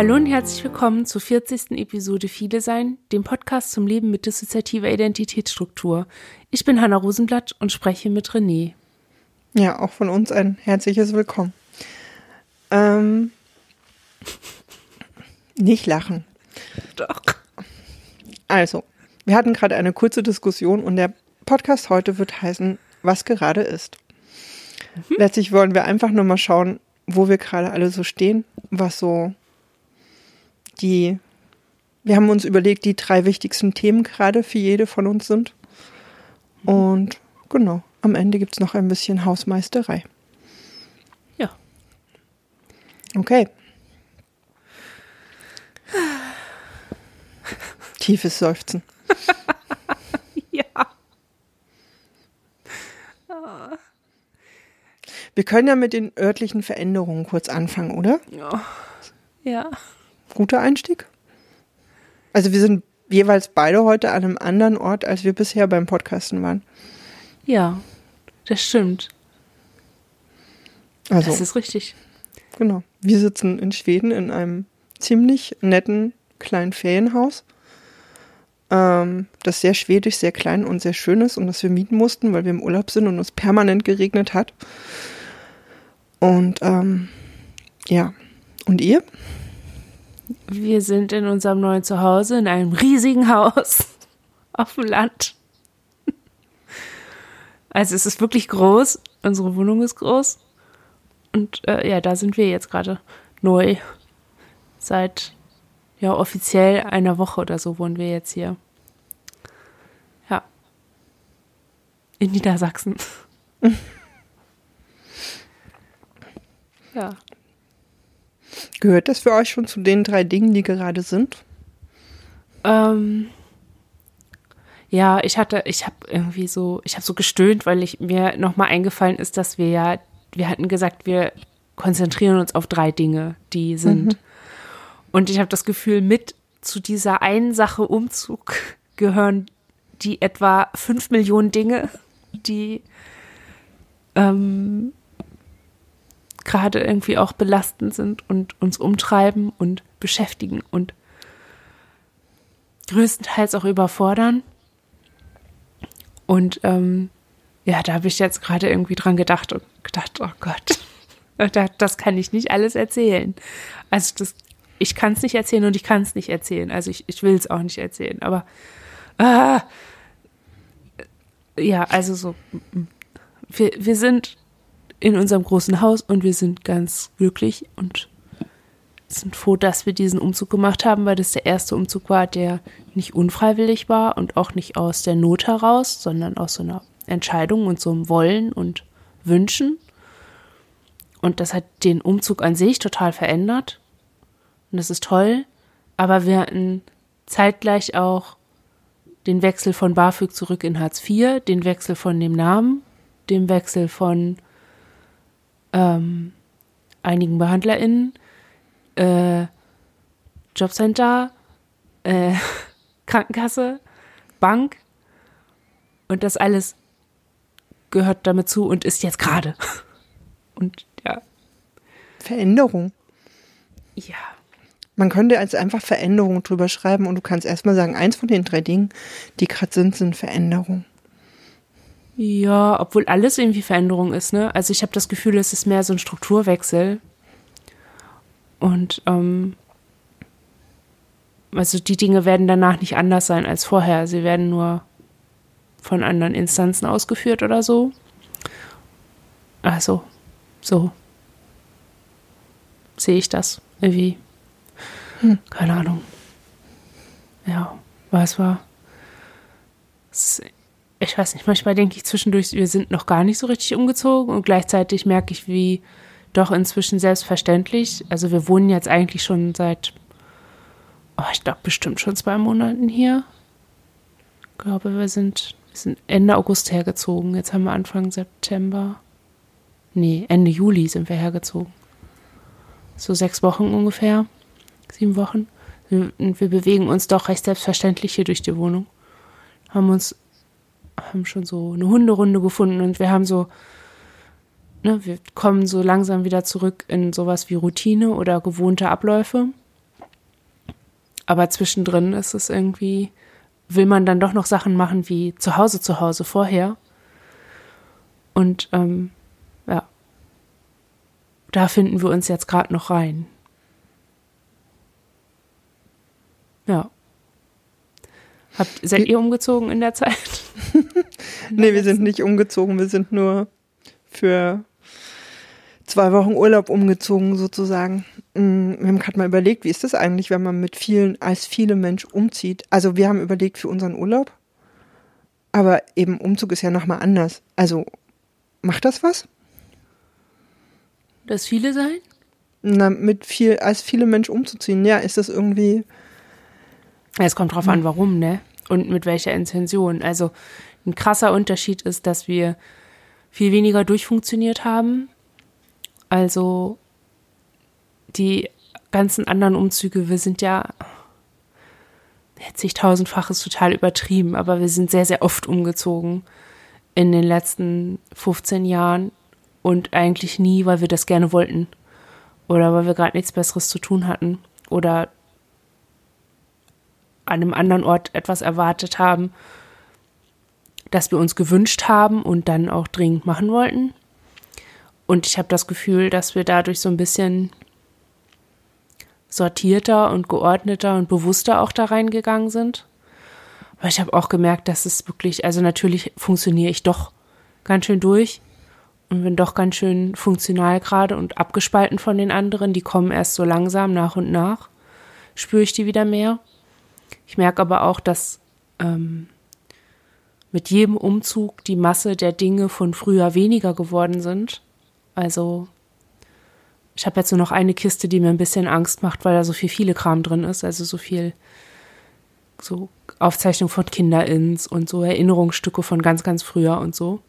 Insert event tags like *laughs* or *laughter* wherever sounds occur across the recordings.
Hallo und herzlich willkommen zur 40. Episode Viele Sein, dem Podcast zum Leben mit dissoziativer Identitätsstruktur. Ich bin Hanna Rosenblatt und spreche mit René. Ja, auch von uns ein herzliches Willkommen. Ähm, nicht lachen. Doch. Also, wir hatten gerade eine kurze Diskussion und der Podcast heute wird heißen, was gerade ist. Mhm. Letztlich wollen wir einfach nur mal schauen, wo wir gerade alle so stehen, was so die, wir haben uns überlegt, die drei wichtigsten Themen gerade für jede von uns sind. Und genau, am Ende gibt es noch ein bisschen Hausmeisterei. Ja. Okay. Tiefes Seufzen. *laughs* ja. Wir können ja mit den örtlichen Veränderungen kurz anfangen, oder? Ja. Ja. Guter Einstieg. Also wir sind jeweils beide heute an einem anderen Ort, als wir bisher beim Podcasten waren. Ja, das stimmt. Also, das ist richtig. Genau. Wir sitzen in Schweden in einem ziemlich netten kleinen Ferienhaus, ähm, das sehr schwedisch, sehr klein und sehr schön ist und das wir mieten mussten, weil wir im Urlaub sind und es permanent geregnet hat. Und ähm, ja, und ihr? Wir sind in unserem neuen Zuhause in einem riesigen Haus *laughs* auf dem Land. Also es ist wirklich groß. Unsere Wohnung ist groß. Und äh, ja, da sind wir jetzt gerade neu. Seit ja offiziell einer Woche oder so wohnen wir jetzt hier. Ja. In Niedersachsen. *laughs* ja. Gehört das für euch schon zu den drei Dingen, die gerade sind? Ähm, ja, ich hatte, ich habe irgendwie so, ich habe so gestöhnt, weil ich mir nochmal eingefallen ist, dass wir ja, wir hatten gesagt, wir konzentrieren uns auf drei Dinge, die sind. Mhm. Und ich habe das Gefühl, mit zu dieser einen Sache Umzug gehören die etwa fünf Millionen Dinge, die ähm, gerade irgendwie auch belastend sind und uns umtreiben und beschäftigen und größtenteils auch überfordern. Und ähm, ja, da habe ich jetzt gerade irgendwie dran gedacht und gedacht, oh Gott, *laughs* das kann ich nicht alles erzählen. Also das, ich kann es nicht erzählen und ich kann es nicht erzählen. Also ich, ich will es auch nicht erzählen. Aber ah, ja, also so, wir, wir sind in unserem großen Haus und wir sind ganz glücklich und sind froh, dass wir diesen Umzug gemacht haben, weil das der erste Umzug war, der nicht unfreiwillig war und auch nicht aus der Not heraus, sondern aus so einer Entscheidung und so einem Wollen und Wünschen. Und das hat den Umzug an sich total verändert. Und das ist toll. Aber wir hatten zeitgleich auch den Wechsel von BAföG zurück in Hartz IV, den Wechsel von dem Namen, den Wechsel von ähm, einigen BehandlerInnen, äh, Jobcenter, äh, *laughs* Krankenkasse, Bank und das alles gehört damit zu und ist jetzt gerade. *laughs* Und ja. Veränderung. Ja. Man könnte als einfach Veränderung drüber schreiben und du kannst erstmal sagen, eins von den drei Dingen, die gerade sind, sind Veränderung. Ja, obwohl alles irgendwie Veränderung ist, ne? Also ich habe das Gefühl, es ist mehr so ein Strukturwechsel. Und ähm, also die Dinge werden danach nicht anders sein als vorher. Sie werden nur von anderen Instanzen ausgeführt oder so. Also, so sehe ich das irgendwie. Hm. Keine Ahnung. Ja, was war? Es ich weiß nicht, manchmal denke ich zwischendurch, wir sind noch gar nicht so richtig umgezogen und gleichzeitig merke ich, wie doch inzwischen selbstverständlich, also wir wohnen jetzt eigentlich schon seit, oh, ich glaube bestimmt schon zwei Monaten hier. Ich glaube, wir sind, wir sind Ende August hergezogen. Jetzt haben wir Anfang September. Nee, Ende Juli sind wir hergezogen. So sechs Wochen ungefähr. Sieben Wochen. Wir, wir bewegen uns doch recht selbstverständlich hier durch die Wohnung. Haben uns haben schon so eine Hunderunde gefunden und wir haben so, ne, wir kommen so langsam wieder zurück in sowas wie Routine oder gewohnte Abläufe. aber zwischendrin ist es irgendwie, will man dann doch noch Sachen machen wie zu Hause zu Hause vorher. Und ähm, ja, da finden wir uns jetzt gerade noch rein. Ja. Habt, seid ihr umgezogen in der Zeit? *laughs* nee, wir sind nicht umgezogen, wir sind nur für zwei Wochen Urlaub umgezogen sozusagen. Mm, wir haben gerade mal überlegt, wie ist das eigentlich, wenn man mit vielen, als viele Menschen umzieht? Also wir haben überlegt für unseren Urlaub, aber eben Umzug ist ja nochmal anders. Also macht das was? Dass viele sein? Na, mit viel, als viele Menschen umzuziehen, ja, ist das irgendwie. Es kommt drauf an, warum, ne? Und mit welcher Intention. Also ein krasser Unterschied ist, dass wir viel weniger durchfunktioniert haben. Also die ganzen anderen Umzüge, wir sind ja zigtausendfach ist total übertrieben, aber wir sind sehr, sehr oft umgezogen in den letzten 15 Jahren und eigentlich nie, weil wir das gerne wollten oder weil wir gerade nichts Besseres zu tun hatten oder an einem anderen Ort etwas erwartet haben, das wir uns gewünscht haben und dann auch dringend machen wollten. Und ich habe das Gefühl, dass wir dadurch so ein bisschen sortierter und geordneter und bewusster auch da reingegangen sind. Aber ich habe auch gemerkt, dass es wirklich, also natürlich funktioniere ich doch ganz schön durch und bin doch ganz schön funktional gerade und abgespalten von den anderen. Die kommen erst so langsam nach und nach, spüre ich die wieder mehr. Ich merke aber auch, dass ähm, mit jedem Umzug die Masse der Dinge von früher weniger geworden sind. Also ich habe jetzt nur noch eine Kiste, die mir ein bisschen Angst macht, weil da so viel viele Kram drin ist, also so viel so Aufzeichnung von Kinderins und so Erinnerungsstücke von ganz, ganz früher und so.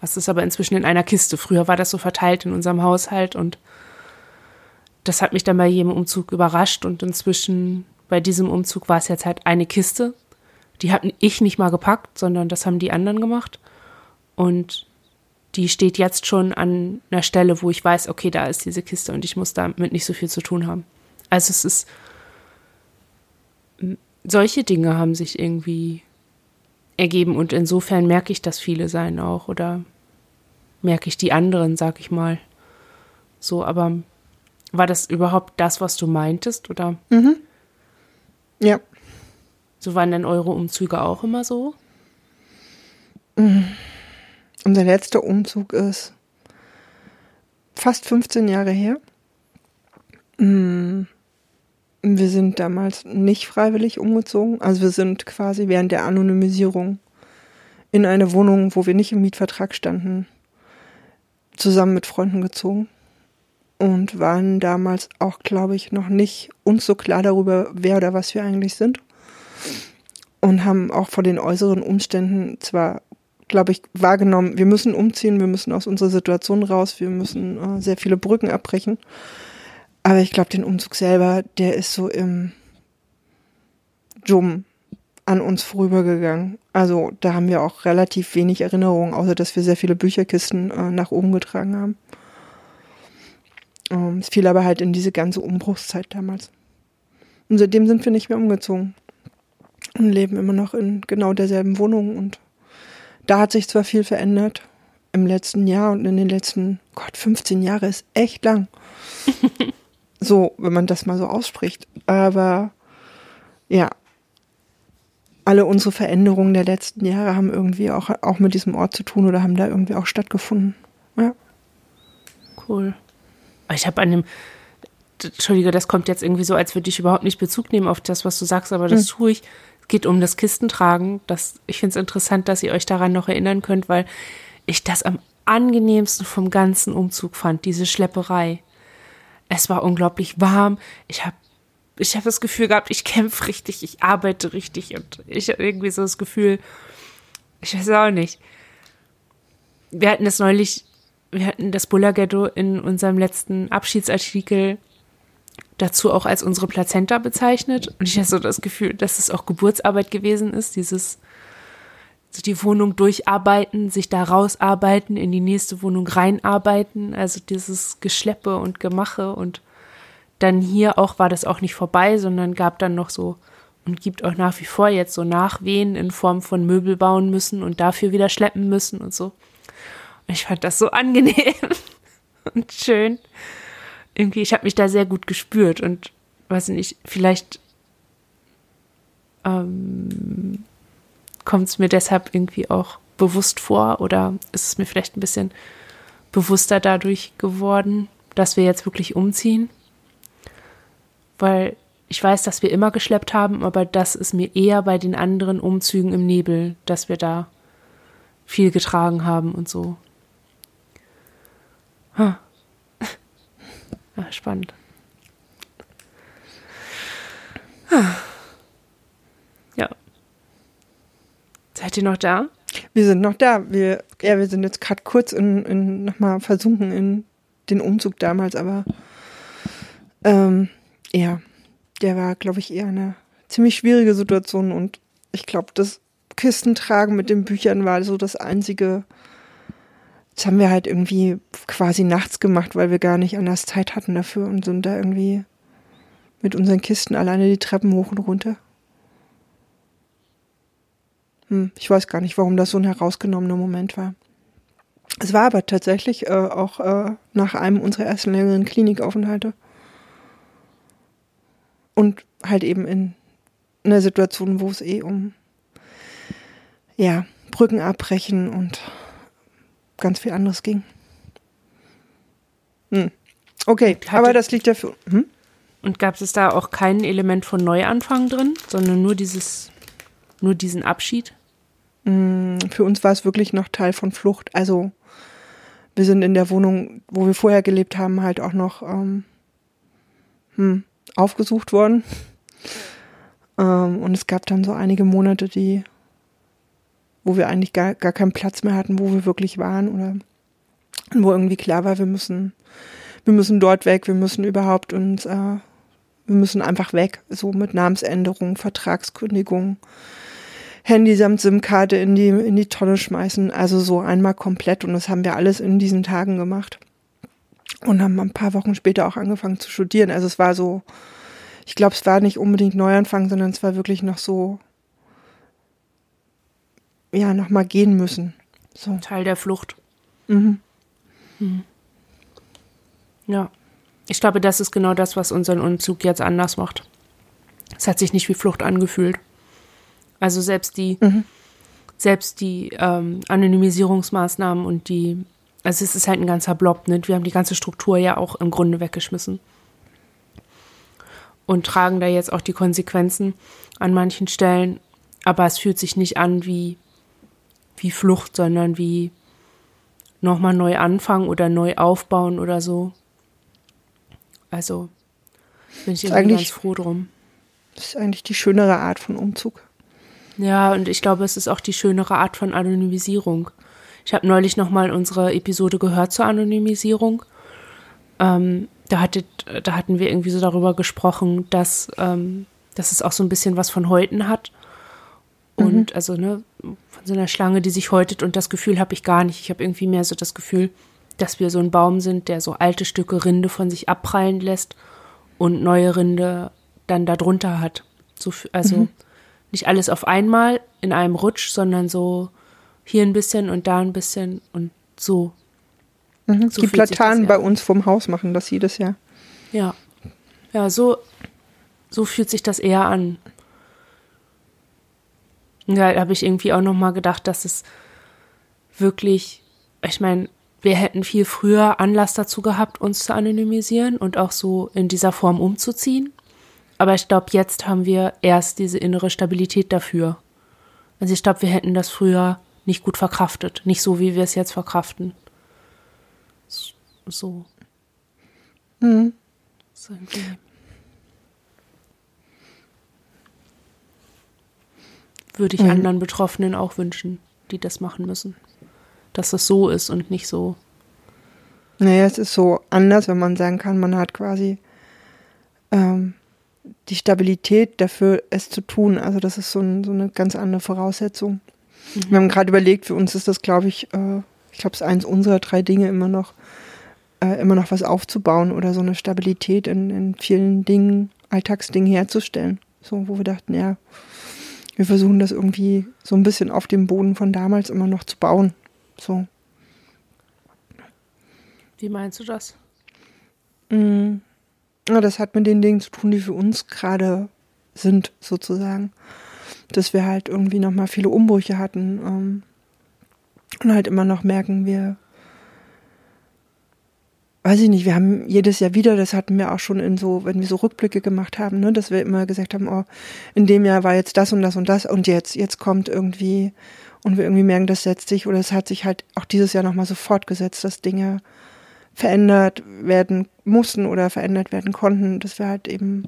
Das ist aber inzwischen in einer Kiste. Früher war das so verteilt in unserem Haushalt und das hat mich dann bei jedem Umzug überrascht und inzwischen bei diesem Umzug war es jetzt halt eine Kiste. Die habe ich nicht mal gepackt, sondern das haben die anderen gemacht. Und die steht jetzt schon an einer Stelle, wo ich weiß, okay, da ist diese Kiste und ich muss damit nicht so viel zu tun haben. Also es ist solche Dinge haben sich irgendwie ergeben und insofern merke ich, dass viele sein auch oder merke ich die anderen, sag ich mal. So, aber war das überhaupt das, was du meintest oder? Mhm. Ja. So waren denn eure Umzüge auch immer so? Mhm. Unser letzter Umzug ist fast 15 Jahre her. Mhm. Wir sind damals nicht freiwillig umgezogen. Also wir sind quasi während der Anonymisierung in eine Wohnung, wo wir nicht im Mietvertrag standen, zusammen mit Freunden gezogen und waren damals auch, glaube ich, noch nicht uns so klar darüber, wer oder was wir eigentlich sind. Und haben auch vor den äußeren Umständen zwar, glaube ich, wahrgenommen, wir müssen umziehen, wir müssen aus unserer Situation raus, wir müssen äh, sehr viele Brücken abbrechen. Aber ich glaube, den Umzug selber, der ist so im Jum an uns vorübergegangen. Also da haben wir auch relativ wenig Erinnerungen, außer dass wir sehr viele Bücherkisten äh, nach oben getragen haben. Ähm, es fiel aber halt in diese ganze Umbruchszeit damals. Und seitdem sind wir nicht mehr umgezogen und leben immer noch in genau derselben Wohnung. Und da hat sich zwar viel verändert im letzten Jahr und in den letzten, Gott, 15 Jahre ist echt lang. *laughs* so, wenn man das mal so ausspricht. Aber ja, alle unsere Veränderungen der letzten Jahre haben irgendwie auch, auch mit diesem Ort zu tun oder haben da irgendwie auch stattgefunden. Ja. Cool. Ich habe an dem, Entschuldige, das kommt jetzt irgendwie so, als würde ich überhaupt nicht Bezug nehmen auf das, was du sagst, aber das hm. tue ich. Es geht um das Kistentragen. Das, ich finde es interessant, dass ihr euch daran noch erinnern könnt, weil ich das am angenehmsten vom ganzen Umzug fand, diese Schlepperei. Es war unglaublich warm. Ich habe ich hab das Gefühl gehabt, ich kämpfe richtig, ich arbeite richtig und ich habe irgendwie so das Gefühl, ich weiß auch nicht. Wir hatten das neulich, wir hatten das Buller-Ghetto in unserem letzten Abschiedsartikel dazu auch als unsere Plazenta bezeichnet. Und ich hatte so das Gefühl, dass es auch Geburtsarbeit gewesen ist, dieses die Wohnung durcharbeiten, sich da rausarbeiten, in die nächste Wohnung reinarbeiten, also dieses Geschleppe und Gemache und dann hier auch war das auch nicht vorbei, sondern gab dann noch so und gibt auch nach wie vor jetzt so Nachwehen in Form von Möbel bauen müssen und dafür wieder schleppen müssen und so. Ich fand das so angenehm *laughs* und schön. Irgendwie, ich habe mich da sehr gut gespürt und weiß nicht, vielleicht ähm, kommt es mir deshalb irgendwie auch bewusst vor oder ist es mir vielleicht ein bisschen bewusster dadurch geworden, dass wir jetzt wirklich umziehen. Weil ich weiß, dass wir immer geschleppt haben, aber das ist mir eher bei den anderen Umzügen im Nebel, dass wir da viel getragen haben und so. Huh. Ja, *laughs* spannend. Ja. Seid ihr noch da? Wir sind noch da. Wir, ja, wir sind jetzt gerade kurz in, in nochmal versunken in den Umzug damals, aber ähm, ja, der war, glaube ich, eher eine ziemlich schwierige Situation und ich glaube, das Kistentragen mit den Büchern war so das einzige. Das haben wir halt irgendwie quasi nachts gemacht, weil wir gar nicht anders Zeit hatten dafür und sind da irgendwie mit unseren Kisten alleine die Treppen hoch und runter. Hm, ich weiß gar nicht, warum das so ein herausgenommener Moment war. Es war aber tatsächlich äh, auch äh, nach einem unserer ersten längeren Klinikaufenthalte. Und halt eben in einer Situation, wo es eh um ja, Brücken abbrechen und ganz viel anderes ging. Hm. Okay, Hatte, aber das liegt dafür. Hm? Und gab es da auch kein Element von Neuanfang drin, sondern nur dieses, nur diesen Abschied? Hm, für uns war es wirklich noch Teil von Flucht. Also wir sind in der Wohnung, wo wir vorher gelebt haben, halt auch noch ähm, hm, aufgesucht worden. Ähm, und es gab dann so einige Monate, die, wo wir eigentlich gar, gar keinen Platz mehr hatten, wo wir wirklich waren oder wo irgendwie klar war, wir müssen, wir müssen dort weg, wir müssen überhaupt uns, äh, wir müssen einfach weg, so mit Namensänderung, Vertragskündigung, Handy samt SIM-Karte in die, in die Tonne schmeißen, also so einmal komplett und das haben wir alles in diesen Tagen gemacht und haben ein paar Wochen später auch angefangen zu studieren. Also es war so, ich glaube, es war nicht unbedingt Neuanfang, sondern es war wirklich noch so, ja, nochmal gehen müssen. So. Teil der Flucht. Mhm. Mhm. Ja. Ich glaube, das ist genau das, was unseren Umzug jetzt anders macht. Es hat sich nicht wie Flucht angefühlt. Also selbst die, mhm. selbst die ähm, Anonymisierungsmaßnahmen und die also es ist halt ein ganzer Blob, ne? Wir haben die ganze Struktur ja auch im Grunde weggeschmissen. Und tragen da jetzt auch die Konsequenzen an manchen Stellen. Aber es fühlt sich nicht an wie, wie Flucht, sondern wie nochmal neu anfangen oder neu aufbauen oder so. Also bin ich irgendwie ganz froh drum. Das ist eigentlich die schönere Art von Umzug. Ja, und ich glaube, es ist auch die schönere Art von Anonymisierung. Ich habe neulich nochmal unsere Episode gehört zur Anonymisierung. Ähm, da, hattet, da hatten wir irgendwie so darüber gesprochen, dass, ähm, dass es auch so ein bisschen was von Häuten hat. Und mhm. also, ne, von so einer Schlange, die sich häutet und das Gefühl habe ich gar nicht. Ich habe irgendwie mehr so das Gefühl, dass wir so ein Baum sind, der so alte Stücke Rinde von sich abprallen lässt und neue Rinde dann darunter hat. So, also mhm. nicht alles auf einmal in einem Rutsch, sondern so hier ein bisschen und da ein bisschen und so. Mhm. so die Platanen bei uns vom Haus machen das jedes Jahr. Ja. Ja, so, so fühlt sich das eher an. Ja, da habe ich irgendwie auch nochmal gedacht, dass es wirklich, ich meine, wir hätten viel früher Anlass dazu gehabt, uns zu anonymisieren und auch so in dieser Form umzuziehen. Aber ich glaube, jetzt haben wir erst diese innere Stabilität dafür. Also ich glaube, wir hätten das früher nicht gut verkraftet. Nicht so, wie wir es jetzt verkraften. So. Mhm. so Würde ich mhm. anderen Betroffenen auch wünschen, die das machen müssen. Dass es so ist und nicht so. Naja, es ist so anders, wenn man sagen kann, man hat quasi ähm, die Stabilität dafür, es zu tun. Also das ist so, ein, so eine ganz andere Voraussetzung. Mhm. Wir haben gerade überlegt, für uns ist das, glaube ich, äh, ich glaube, es ist eins unserer drei Dinge immer noch, äh, immer noch was aufzubauen oder so eine Stabilität in, in vielen Dingen, Alltagsdingen herzustellen. So, wo wir dachten, ja, wir versuchen das irgendwie so ein bisschen auf dem Boden von damals immer noch zu bauen. So. Wie meinst du das? Mm. Ja, das hat mit den Dingen zu tun, die für uns gerade sind, sozusagen. Dass wir halt irgendwie nochmal viele Umbrüche hatten ähm, und halt immer noch merken, wir weiß ich nicht, wir haben jedes Jahr wieder, das hatten wir auch schon in so, wenn wir so Rückblicke gemacht haben, ne, dass wir immer gesagt haben, oh, in dem Jahr war jetzt das und das und das und jetzt, jetzt kommt irgendwie und wir irgendwie merken, das setzt sich oder es hat sich halt auch dieses Jahr nochmal so fortgesetzt, dass Dinge verändert werden mussten oder verändert werden konnten, dass wir halt eben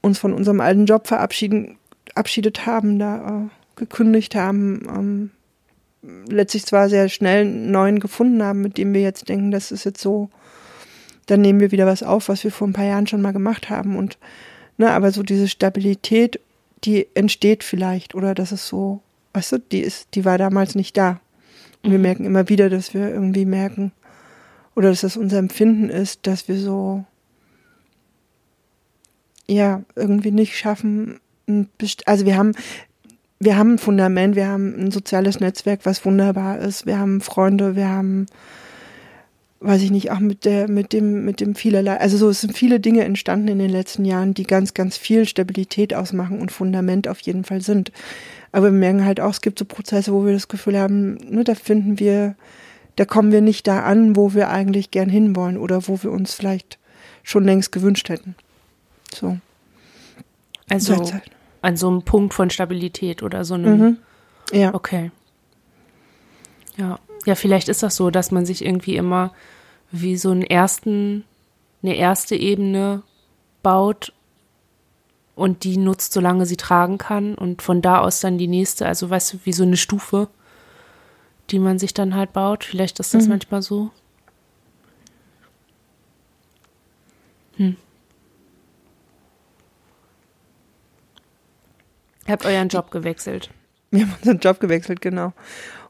uns von unserem alten Job verabschieden, verabschiedet haben, da äh, gekündigt haben, ähm, letztlich zwar sehr schnell einen neuen gefunden haben, mit dem wir jetzt denken, das ist jetzt so, dann nehmen wir wieder was auf, was wir vor ein paar Jahren schon mal gemacht haben. Und ne, aber so diese Stabilität, die entsteht vielleicht, oder das ist so, weißt du, die ist, die war damals nicht da. Und wir mhm. merken immer wieder, dass wir irgendwie merken, oder dass das unser Empfinden ist, dass wir so, ja, irgendwie nicht schaffen, also wir haben, wir haben ein Fundament, wir haben ein soziales Netzwerk, was wunderbar ist. Wir haben Freunde, wir haben, weiß ich nicht, auch mit der, mit dem, mit dem vielerlei. Also so, es sind viele Dinge entstanden in den letzten Jahren, die ganz, ganz viel Stabilität ausmachen und Fundament auf jeden Fall sind. Aber wir merken halt auch, es gibt so Prozesse, wo wir das Gefühl haben, ne, da finden wir, da kommen wir nicht da an, wo wir eigentlich gern hinwollen oder wo wir uns vielleicht schon längst gewünscht hätten. So. Also, Derzeit an so einem Punkt von Stabilität oder so einem. Mhm. Ja. Okay. Ja. Ja, vielleicht ist das so, dass man sich irgendwie immer wie so einen ersten, eine erste Ebene baut und die nutzt, solange sie tragen kann und von da aus dann die nächste, also weißt du, wie so eine Stufe, die man sich dann halt baut. Vielleicht ist das mhm. manchmal so. Hm. Ihr habt euren Job gewechselt. Wir haben unseren Job gewechselt, genau.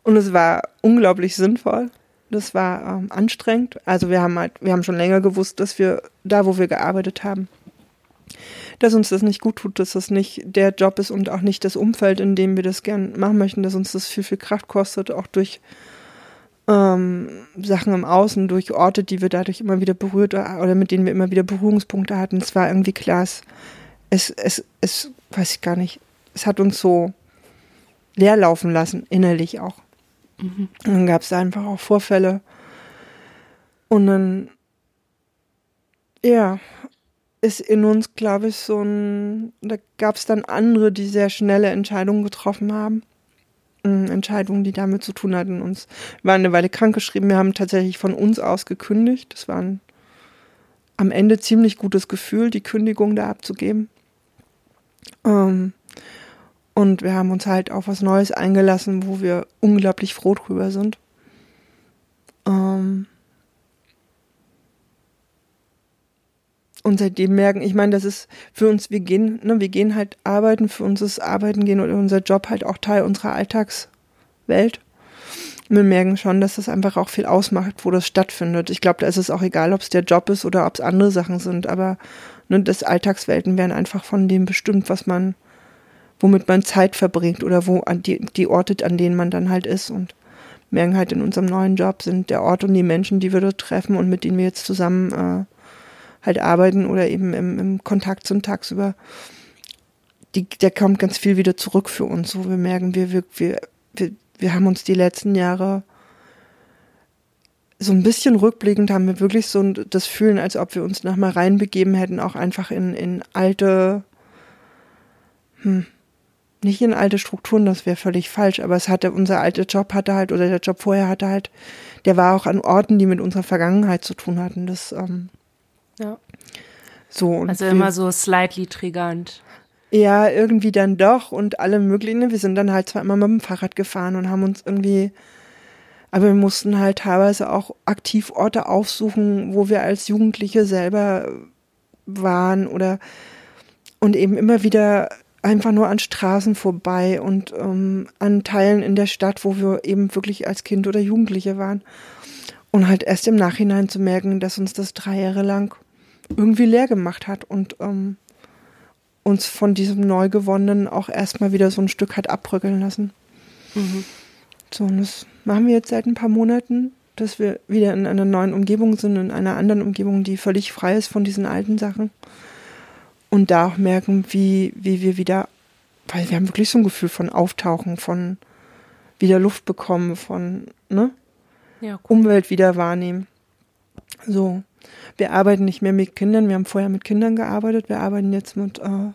Und es war unglaublich sinnvoll. Das war ähm, anstrengend. Also wir haben halt, wir haben schon länger gewusst, dass wir da, wo wir gearbeitet haben, dass uns das nicht gut tut, dass das nicht der Job ist und auch nicht das Umfeld, in dem wir das gern machen möchten, dass uns das viel, viel Kraft kostet, auch durch ähm, Sachen im Außen, durch Orte, die wir dadurch immer wieder berührt oder mit denen wir immer wieder Berührungspunkte hatten. Es war irgendwie klar, es, es, es weiß ich gar nicht, es hat uns so leer laufen lassen, innerlich auch. Mhm. Und dann gab es einfach auch Vorfälle. Und dann, ja, ist in uns, glaube ich, so ein, da gab es dann andere, die sehr schnelle Entscheidungen getroffen haben. Mm, Entscheidungen, die damit zu tun hatten. Uns waren eine Weile krankgeschrieben. Wir haben tatsächlich von uns aus gekündigt. Das war ein am Ende ziemlich gutes Gefühl, die Kündigung da abzugeben. Ähm, und wir haben uns halt auf was Neues eingelassen, wo wir unglaublich froh drüber sind. Ähm und seitdem merken, ich meine, das ist für uns, wir gehen, ne, wir gehen halt arbeiten, für uns ist Arbeiten gehen oder unser Job halt auch Teil unserer Alltagswelt. wir merken schon, dass das einfach auch viel ausmacht, wo das stattfindet. Ich glaube, da ist es auch egal, ob es der Job ist oder ob es andere Sachen sind, aber ne, das Alltagswelten werden einfach von dem bestimmt, was man womit man Zeit verbringt oder wo an die, die Orte, an denen man dann halt ist und merken halt in unserem neuen Job sind der Ort und die Menschen, die wir dort treffen und mit denen wir jetzt zusammen äh, halt arbeiten oder eben im, im Kontakt sind tagsüber, die, der kommt ganz viel wieder zurück für uns. So, wir merken, wir, wir, wir, wir, wir haben uns die letzten Jahre so ein bisschen rückblickend haben wir wirklich so das Fühlen, als ob wir uns nochmal reinbegeben hätten, auch einfach in, in alte, hm, nicht in alte Strukturen, das wäre völlig falsch, aber es hatte, unser alter Job hatte halt, oder der Job vorher hatte halt, der war auch an Orten, die mit unserer Vergangenheit zu tun hatten. Das, ähm, ja. So. also immer so slightly triggernd. Ja, irgendwie dann doch und alle möglichen. Wir sind dann halt zweimal mit dem Fahrrad gefahren und haben uns irgendwie, aber wir mussten halt teilweise auch aktiv Orte aufsuchen, wo wir als Jugendliche selber waren oder und eben immer wieder einfach nur an Straßen vorbei und ähm, an Teilen in der Stadt, wo wir eben wirklich als Kind oder Jugendliche waren. Und halt erst im Nachhinein zu merken, dass uns das drei Jahre lang irgendwie leer gemacht hat und ähm, uns von diesem Neugewonnenen auch erstmal wieder so ein Stück hat abbröckeln lassen. Mhm. So, und das machen wir jetzt seit ein paar Monaten, dass wir wieder in einer neuen Umgebung sind, in einer anderen Umgebung, die völlig frei ist von diesen alten Sachen. Und da auch merken, wie, wie wir wieder, weil wir haben wirklich so ein Gefühl von Auftauchen, von wieder Luft bekommen, von ne? Ja, cool. Umwelt wieder wahrnehmen. So. Wir arbeiten nicht mehr mit Kindern, wir haben vorher mit Kindern gearbeitet, wir arbeiten jetzt mit äh,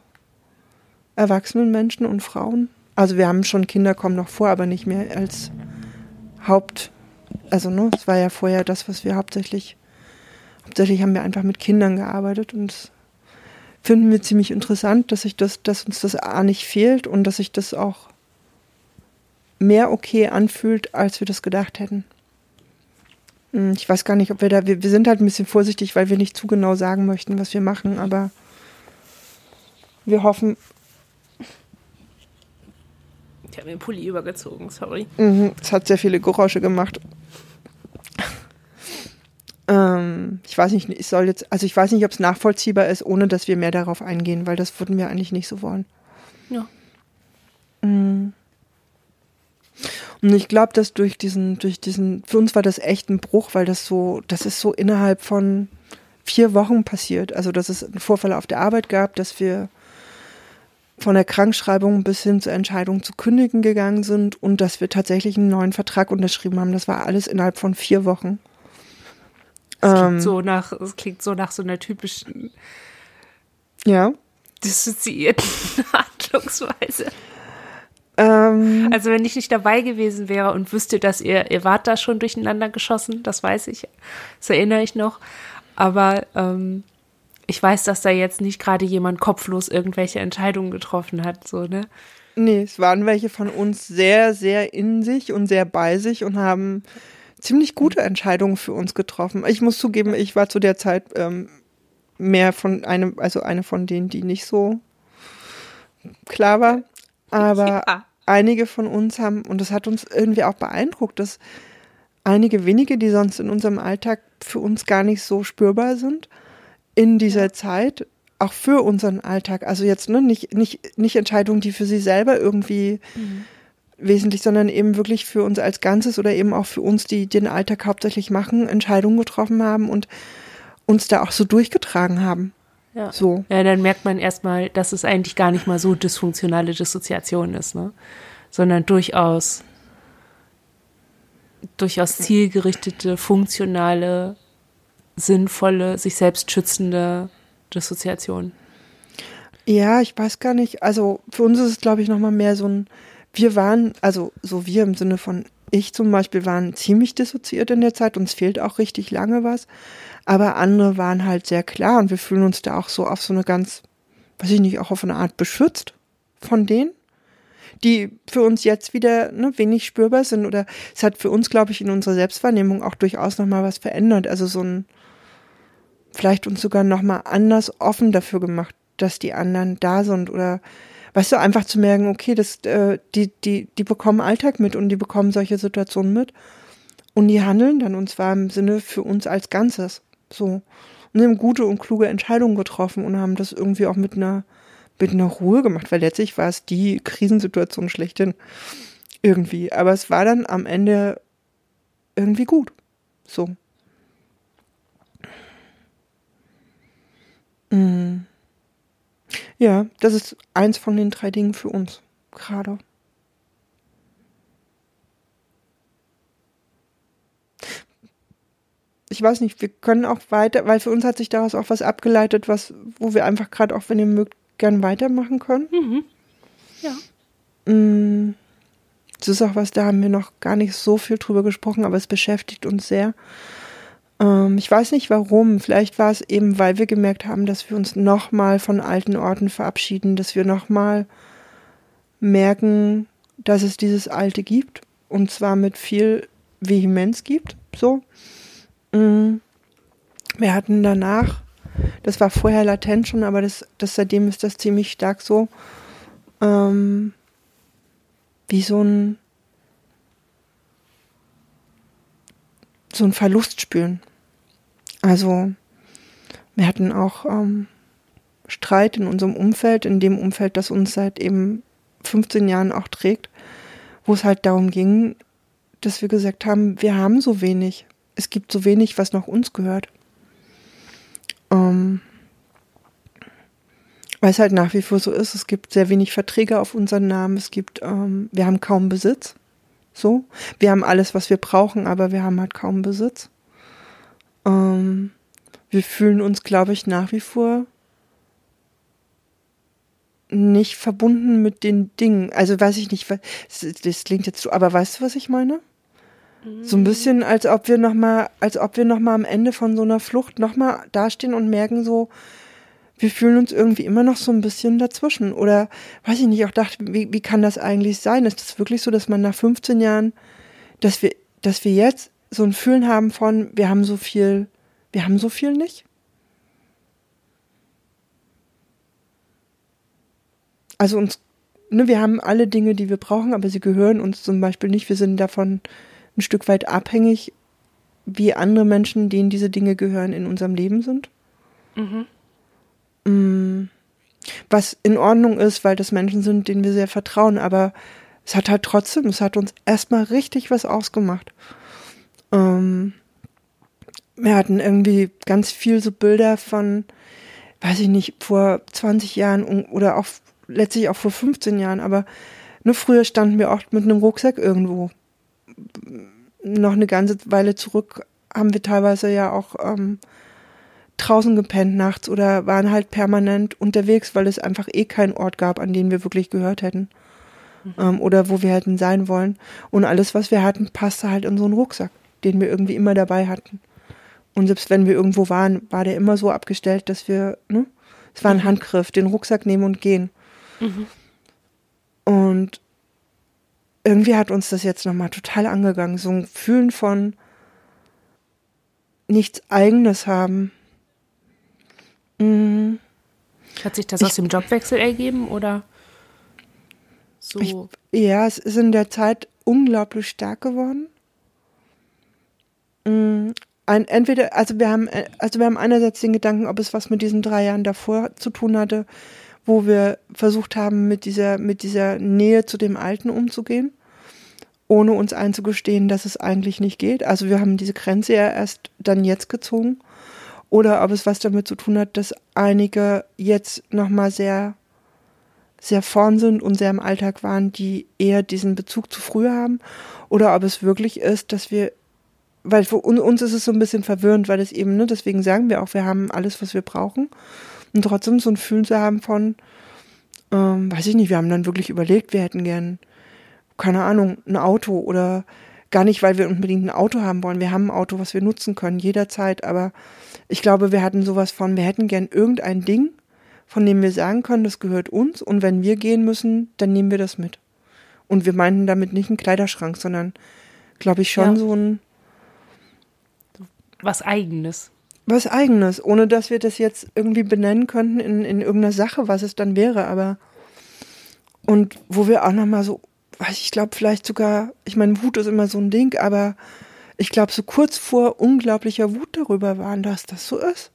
erwachsenen Menschen und Frauen. Also wir haben schon Kinder kommen noch vor, aber nicht mehr als Haupt, also ne, es war ja vorher das, was wir hauptsächlich, hauptsächlich haben wir einfach mit Kindern gearbeitet und finden wir ziemlich interessant, dass sich das, dass uns das A nicht fehlt und dass sich das auch mehr okay anfühlt, als wir das gedacht hätten. Hm, ich weiß gar nicht, ob wir da, wir, wir sind halt ein bisschen vorsichtig, weil wir nicht zu genau sagen möchten, was wir machen, aber wir hoffen. Ich habe mir den Pulli übergezogen, sorry. Mhm, es hat sehr viele Geräusche gemacht. Ähm, ich weiß nicht, ich soll jetzt, also ich weiß nicht, ob es nachvollziehbar ist, ohne dass wir mehr darauf eingehen, weil das würden wir eigentlich nicht so wollen. Ja. Mhm. Und ich glaube, dass durch diesen, durch diesen, für uns war das echt ein Bruch, weil das so, das ist so innerhalb von vier Wochen passiert. Also, dass es einen Vorfall auf der Arbeit gab, dass wir von der Krankschreibung bis hin zur Entscheidung zu kündigen gegangen sind und dass wir tatsächlich einen neuen Vertrag unterschrieben haben. Das war alles innerhalb von vier Wochen. Klingt, ähm, so, nach, das klingt so nach so einer typischen ja. dissoziierten *laughs* Handlungsweise. Ähm, also wenn ich nicht dabei gewesen wäre und wüsste, dass ihr, ihr wart da schon durcheinander geschossen, das weiß ich, das erinnere ich noch. Aber ähm, ich weiß, dass da jetzt nicht gerade jemand kopflos irgendwelche Entscheidungen getroffen hat, so, ne? Nee, es waren welche von uns sehr, sehr in sich und sehr bei sich und haben ziemlich gute Entscheidungen für uns getroffen. Ich muss zugeben, ich war zu der Zeit ähm, mehr von einem, also eine von denen, die nicht so klar war. Aber ja. einige von uns haben, und das hat uns irgendwie auch beeindruckt, dass einige wenige, die sonst in unserem Alltag für uns gar nicht so spürbar sind, in dieser Zeit auch für unseren Alltag, also jetzt ne, nicht, nicht, nicht Entscheidungen, die für sie selber irgendwie mhm. Wesentlich, sondern eben wirklich für uns als Ganzes oder eben auch für uns, die den Alltag hauptsächlich machen, Entscheidungen getroffen haben und uns da auch so durchgetragen haben. Ja. So. Ja, dann merkt man erstmal, dass es eigentlich gar nicht mal so dysfunktionale Dissoziation ist, ne? Sondern durchaus, durchaus zielgerichtete, funktionale, sinnvolle, sich selbst schützende Dissoziation. Ja, ich weiß gar nicht. Also für uns ist es, glaube ich, nochmal mehr so ein, wir waren, also so wir im Sinne von ich zum Beispiel waren ziemlich dissoziiert in der Zeit, uns fehlt auch richtig lange was aber andere waren halt sehr klar und wir fühlen uns da auch so auf so eine ganz, weiß ich nicht, auch auf eine Art beschützt von denen, die für uns jetzt wieder ne, wenig spürbar sind oder es hat für uns, glaube ich, in unserer Selbstwahrnehmung auch durchaus nochmal was verändert, also so ein, vielleicht uns sogar nochmal anders offen dafür gemacht, dass die anderen da sind oder weißt du, einfach zu merken, okay, das, äh, die, die, die bekommen Alltag mit und die bekommen solche Situationen mit. Und die handeln dann und zwar im Sinne für uns als Ganzes. So. Und haben gute und kluge Entscheidungen getroffen und haben das irgendwie auch mit einer, mit einer Ruhe gemacht, weil letztlich war es die Krisensituation schlechthin. Irgendwie. Aber es war dann am Ende irgendwie gut. So. Mhm. Ja, das ist eins von den drei Dingen für uns gerade. ich weiß nicht, wir können auch weiter, weil für uns hat sich daraus auch was abgeleitet, was, wo wir einfach gerade auch, wenn ihr mögt, gern weitermachen können. Mhm. Ja. Mm, das ist auch was, da haben wir noch gar nicht so viel drüber gesprochen, aber es beschäftigt uns sehr. Ähm, ich weiß nicht warum. Vielleicht war es eben, weil wir gemerkt haben, dass wir uns nochmal von alten Orten verabschieden, dass wir nochmal merken, dass es dieses Alte gibt und zwar mit viel Vehemenz gibt. So. Mm. Wir hatten danach, das war vorher latent schon, aber das, das seitdem ist das ziemlich stark so, ähm, wie so ein so einen Verlust spüren. Also wir hatten auch ähm, Streit in unserem Umfeld, in dem Umfeld, das uns seit eben 15 Jahren auch trägt, wo es halt darum ging, dass wir gesagt haben, wir haben so wenig. Es gibt so wenig, was noch uns gehört. Ähm, weil es halt nach wie vor so ist, es gibt sehr wenig Verträge auf unseren Namen, es gibt, ähm, wir haben kaum Besitz. So. Wir haben alles, was wir brauchen, aber wir haben halt kaum Besitz. Ähm, wir fühlen uns, glaube ich, nach wie vor nicht verbunden mit den Dingen. Also weiß ich nicht, das klingt jetzt so, aber weißt du, was ich meine? So ein bisschen, als ob wir noch mal, als ob wir noch mal am Ende von so einer Flucht noch mal dastehen und merken so, wir fühlen uns irgendwie immer noch so ein bisschen dazwischen. Oder weiß ich nicht, auch dachte, wie, wie kann das eigentlich sein? Ist das wirklich so, dass man nach 15 Jahren, dass wir, dass wir jetzt so ein Fühlen haben von, wir haben so viel, wir haben so viel nicht? Also uns, ne, wir haben alle Dinge, die wir brauchen, aber sie gehören uns zum Beispiel nicht. Wir sind davon ein Stück weit abhängig, wie andere Menschen, denen diese Dinge gehören, in unserem Leben sind. Mhm. Mm. Was in Ordnung ist, weil das Menschen sind, denen wir sehr vertrauen, aber es hat halt trotzdem, es hat uns erstmal richtig was ausgemacht. Ähm, wir hatten irgendwie ganz viel so Bilder von, weiß ich nicht, vor 20 Jahren oder auch letztlich auch vor 15 Jahren, aber nur früher standen wir oft mit einem Rucksack irgendwo. Noch eine ganze Weile zurück haben wir teilweise ja auch ähm, draußen gepennt nachts oder waren halt permanent unterwegs, weil es einfach eh keinen Ort gab, an den wir wirklich gehört hätten. Mhm. Ähm, oder wo wir hätten sein wollen. Und alles, was wir hatten, passte halt in so einen Rucksack, den wir irgendwie immer dabei hatten. Und selbst wenn wir irgendwo waren, war der immer so abgestellt, dass wir, ne? Es war ein mhm. Handgriff, den Rucksack nehmen und gehen. Mhm. Und irgendwie hat uns das jetzt nochmal total angegangen. So ein Fühlen von nichts Eigenes haben. Mhm. Hat sich das ich, aus dem Jobwechsel ergeben oder so? Ich, ja, es ist in der Zeit unglaublich stark geworden. Mhm. Ein, entweder, also wir haben, also wir haben einerseits den Gedanken, ob es was mit diesen drei Jahren davor zu tun hatte, wo wir versucht haben, mit dieser, mit dieser Nähe zu dem Alten umzugehen, ohne uns einzugestehen, dass es eigentlich nicht geht. Also wir haben diese Grenze ja erst dann jetzt gezogen oder ob es was damit zu tun hat, dass einige jetzt nochmal sehr, sehr vorn sind und sehr im Alltag waren, die eher diesen Bezug zu früher haben, oder ob es wirklich ist, dass wir, weil für uns ist es so ein bisschen verwirrend, weil es eben, ne, deswegen sagen wir auch, wir haben alles, was wir brauchen, und trotzdem so ein Fühlen zu haben von, ähm, weiß ich nicht, wir haben dann wirklich überlegt, wir hätten gern, keine Ahnung, ein Auto oder gar nicht, weil wir unbedingt ein Auto haben wollen. Wir haben ein Auto, was wir nutzen können, jederzeit, aber ich glaube, wir hatten sowas von, wir hätten gern irgendein Ding, von dem wir sagen können, das gehört uns und wenn wir gehen müssen, dann nehmen wir das mit. Und wir meinten damit nicht einen Kleiderschrank, sondern, glaube ich, schon ja. so ein. Was Eigenes. Was Eigenes, ohne dass wir das jetzt irgendwie benennen könnten in, in irgendeiner Sache, was es dann wäre, aber. Und wo wir auch nochmal so, ich glaube, vielleicht sogar, ich meine, Wut ist immer so ein Ding, aber ich glaube, so kurz vor unglaublicher Wut darüber waren, dass das so ist.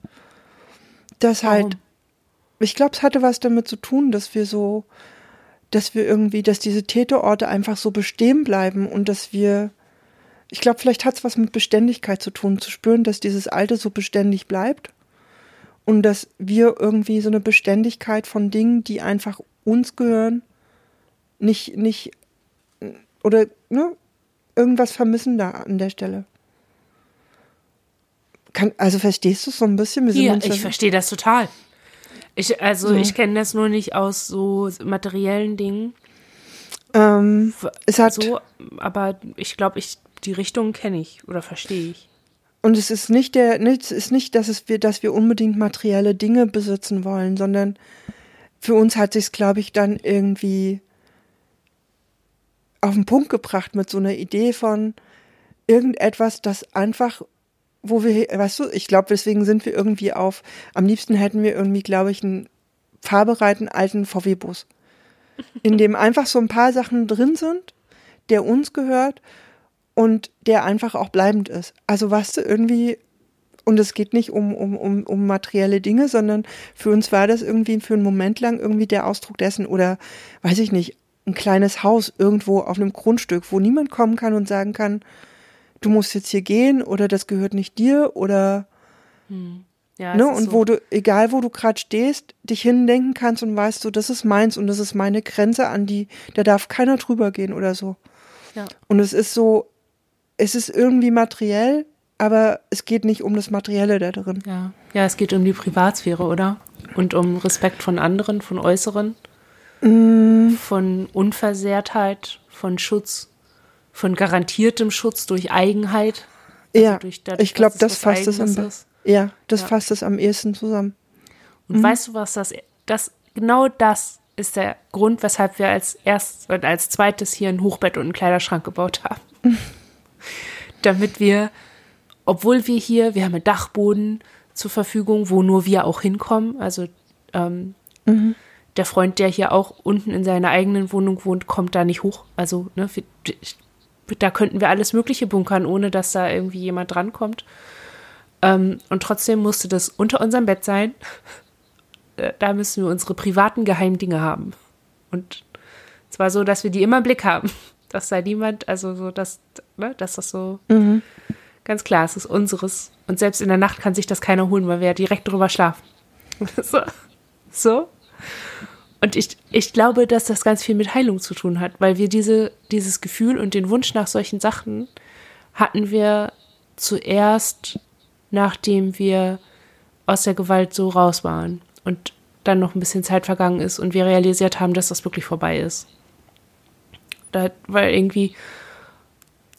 Das halt, ich glaube, es hatte was damit zu tun, dass wir so, dass wir irgendwie, dass diese Täterorte einfach so bestehen bleiben und dass wir, ich glaube, vielleicht hat es was mit Beständigkeit zu tun, zu spüren, dass dieses Alte so beständig bleibt und dass wir irgendwie so eine Beständigkeit von Dingen, die einfach uns gehören, nicht, nicht, oder, ne, irgendwas vermissen da an der Stelle. Kann, also verstehst du es so ein bisschen? ja, ich verstehe das total. Ich, also ja. ich kenne das nur nicht aus so materiellen Dingen. Ähm, es hat so, aber ich glaube, ich die Richtung kenne ich oder verstehe ich. Und es ist nicht der, es ist nicht, dass es wir, dass wir unbedingt materielle Dinge besitzen wollen, sondern für uns hat sich glaube ich, dann irgendwie auf den Punkt gebracht mit so einer Idee von irgendetwas, das einfach, wo wir, weißt du, ich glaube, deswegen sind wir irgendwie auf, am liebsten hätten wir irgendwie, glaube ich, einen fahrbereiten alten VW-Bus, *laughs* in dem einfach so ein paar Sachen drin sind, der uns gehört und der einfach auch bleibend ist. Also weißt du, irgendwie, und es geht nicht um, um, um, um materielle Dinge, sondern für uns war das irgendwie für einen Moment lang irgendwie der Ausdruck dessen oder, weiß ich nicht, ein kleines Haus irgendwo auf einem Grundstück, wo niemand kommen kann und sagen kann, du musst jetzt hier gehen oder das gehört nicht dir oder hm. ja, ne, und so. wo du, egal wo du gerade stehst, dich hindenken kannst und weißt so, das ist meins und das ist meine Grenze an die, da darf keiner drüber gehen oder so. Ja. Und es ist so, es ist irgendwie materiell, aber es geht nicht um das Materielle da drin. Ja. ja, es geht um die Privatsphäre, oder? Und um Respekt von anderen, von Äußeren, mm. von Unversehrtheit, von Schutz, von garantiertem Schutz durch Eigenheit. Also ja, durch dadurch, ich glaube, das fasst es am. Ja, das ja. fasst es am ehesten zusammen. Und mhm. weißt du, was das, das, genau das ist der Grund, weshalb wir als erst und als zweites hier ein Hochbett und einen Kleiderschrank gebaut haben. *laughs* Damit wir, obwohl wir hier, wir haben einen Dachboden zur Verfügung, wo nur wir auch hinkommen. Also ähm, mhm. Der Freund, der hier auch unten in seiner eigenen Wohnung wohnt, kommt da nicht hoch. Also ne, da könnten wir alles Mögliche bunkern, ohne dass da irgendwie jemand drankommt. Ähm, und trotzdem musste das unter unserem Bett sein. *laughs* Äh, da müssen wir unsere privaten Geheimdinge haben. Und zwar so, dass wir die immer im Blick haben. *laughs* Dass da niemand, also so, dass, ne, dass das so mhm. ganz klar ist, es ist unseres. Und selbst in der Nacht kann sich das keiner holen, weil wir ja direkt drüber schlafen. *laughs* so. so. Und ich, ich glaube, dass das ganz viel mit Heilung zu tun hat, weil wir diese, dieses Gefühl und den Wunsch nach solchen Sachen hatten wir zuerst, nachdem wir aus der Gewalt so raus waren und dann noch ein bisschen Zeit vergangen ist und wir realisiert haben, dass das wirklich vorbei ist. Da, weil irgendwie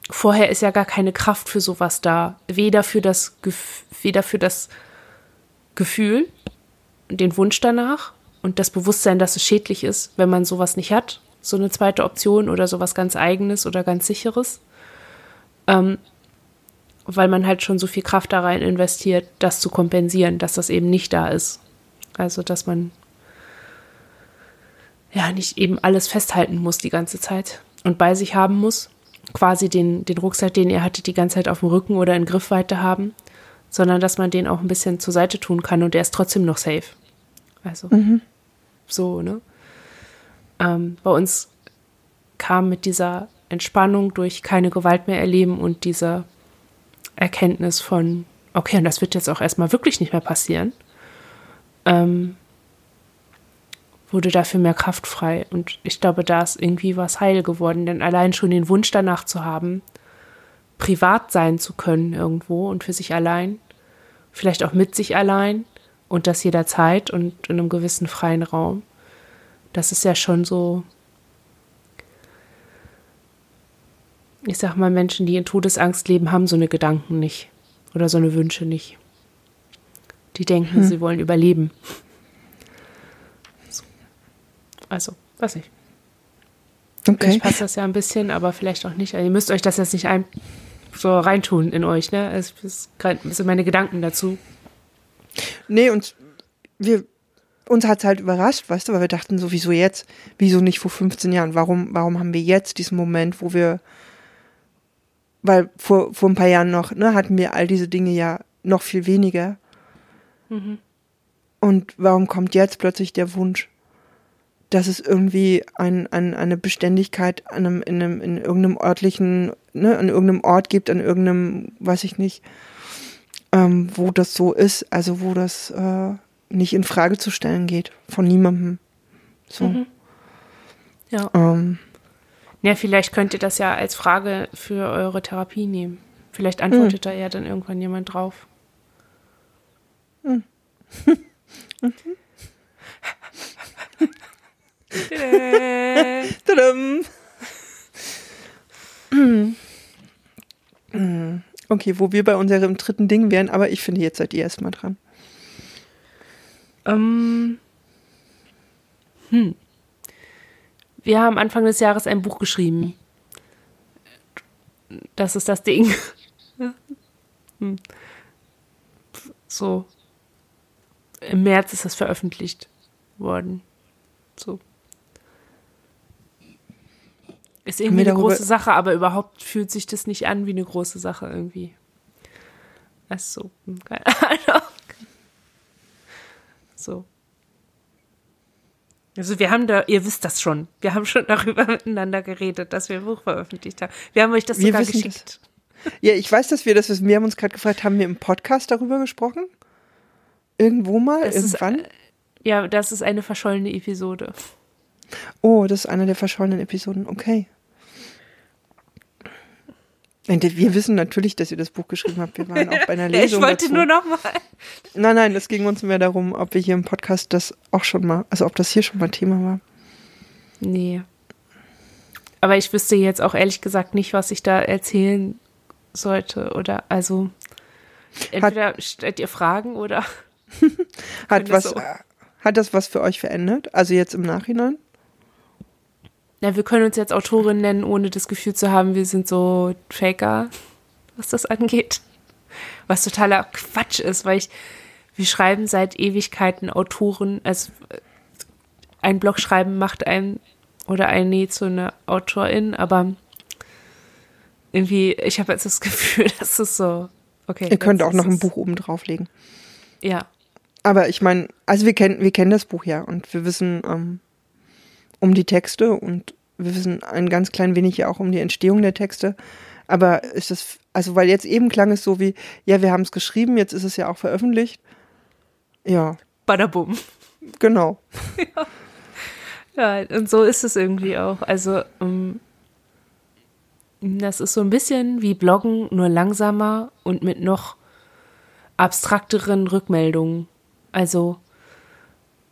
vorher ist ja gar keine Kraft für sowas da. Weder für das, weder für das Gefühl, den Wunsch danach und das Bewusstsein, dass es schädlich ist, wenn man sowas nicht hat. So eine zweite Option oder sowas ganz Eigenes oder ganz Sicheres. Ähm, weil man halt schon so viel Kraft da rein investiert, das zu kompensieren, dass das eben nicht da ist. Also, dass man ja nicht eben alles festhalten muss die ganze Zeit und bei sich haben muss. Quasi den, den Rucksack, den ihr hattet, die ganze Zeit auf dem Rücken oder in Griffweite haben, sondern dass man den auch ein bisschen zur Seite tun kann und der ist trotzdem noch safe. Also, mhm. So, ne? Ähm, bei uns kam mit dieser Entspannung durch keine Gewalt mehr erleben und dieser Erkenntnis von, okay, und das wird jetzt auch erstmal wirklich nicht mehr passieren ähm, wurde dafür mehr Kraft frei. Und ich glaube, da ist irgendwie was heil geworden. Denn allein schon den Wunsch danach zu haben, privat sein zu können irgendwo und für sich allein, vielleicht auch mit sich allein und das jederzeit und in einem gewissen freien Raum, das ist ja schon so, ich sag mal, Menschen, die in Todesangst leben, haben so eine Gedanken nicht oder so eine Wünsche nicht. Die denken, hm. sie wollen überleben. Also, weiß ich. Okay. Vielleicht passt das ja ein bisschen, aber vielleicht auch nicht. Also ihr müsst euch das jetzt nicht ein so reintun in euch, ne? Es sind meine Gedanken dazu. Nee, und wir, uns hat es halt überrascht, weißt du, weil wir dachten, so, wieso jetzt? Wieso nicht vor 15 Jahren? Warum, warum haben wir jetzt diesen Moment, wo wir, weil vor, vor ein paar Jahren noch, ne, hatten wir all diese Dinge ja noch viel weniger. Mhm. Und warum kommt jetzt plötzlich der Wunsch, dass es irgendwie ein, ein, eine Beständigkeit an einem, in, einem, in irgendeinem örtlichen, ne, an irgendeinem Ort gibt, an irgendeinem, weiß ich nicht, ähm, wo das so ist, also wo das äh, nicht in Frage zu stellen geht von niemandem. So. Mhm. Ja. Ähm. Ja, vielleicht könnt ihr das ja als Frage für eure Therapie nehmen. Vielleicht antwortet mhm. da ja dann irgendwann jemand drauf. *laughs* Hm. *laughs* okay, wo wir bei unserem dritten Ding wären, aber ich finde, jetzt seid ihr erstmal dran. Ähm. Hm. Wir haben Anfang des Jahres ein Buch geschrieben. Das ist das Ding. hm. So, im März ist das veröffentlicht worden. So. Ist irgendwie eine große Sache, aber überhaupt fühlt sich das nicht an wie eine große Sache irgendwie. Ach so, hm, keine *laughs* Ahnung. So. Also wir haben da, ihr wisst das schon, wir haben schon *laughs* darüber miteinander geredet, dass wir ein Buch veröffentlicht haben. Wir haben euch das wir sogar geschickt. Das. Ja, ich weiß, dass wir das wissen. Wir haben uns gerade gefragt, haben wir im Podcast darüber gesprochen? Irgendwo mal? Das irgendwann? Ist, ja, das ist eine verschollene Episode. Oh, das ist eine der verschollenen Episoden. Okay. Wir wissen natürlich, dass ihr das Buch geschrieben habt. Wir waren auch bei einer *laughs* Lesung. ich wollte dazu. nur noch mal. Nein, nein, es ging uns mehr darum, ob wir hier im Podcast das auch schon mal, also ob das hier schon mal Thema war. Nee. Aber ich wüsste jetzt auch ehrlich gesagt nicht, was ich da erzählen sollte. Oder also entweder hat, stellt ihr Fragen oder *laughs* hat was so. hat das was für euch verändert? Also jetzt im Nachhinein? Ja, wir können uns jetzt Autorin nennen, ohne das Gefühl zu haben, wir sind so Faker, was das angeht. Was totaler Quatsch ist, weil ich, wir schreiben seit Ewigkeiten Autoren, also ein Blog schreiben macht einen oder ein Nee zu einer Autorin, aber irgendwie, ich habe jetzt das *laughs* Gefühl, dass es so, okay. Ihr könnt auch noch ein Buch oben drauflegen. Ja. Aber ich meine, also wir kennen, wir kennen das Buch ja und wir wissen, ähm, um die Texte und wir wissen ein ganz klein wenig ja auch um die Entstehung der Texte. Aber ist es, also weil jetzt eben klang es so wie, ja, wir haben es geschrieben, jetzt ist es ja auch veröffentlicht. Ja. Badabum. Genau. ja. *laughs* ja, und so ist es irgendwie auch. Also, um, ähm, das ist so ein bisschen wie Bloggen, nur langsamer und mit noch abstrakteren Rückmeldungen. Also,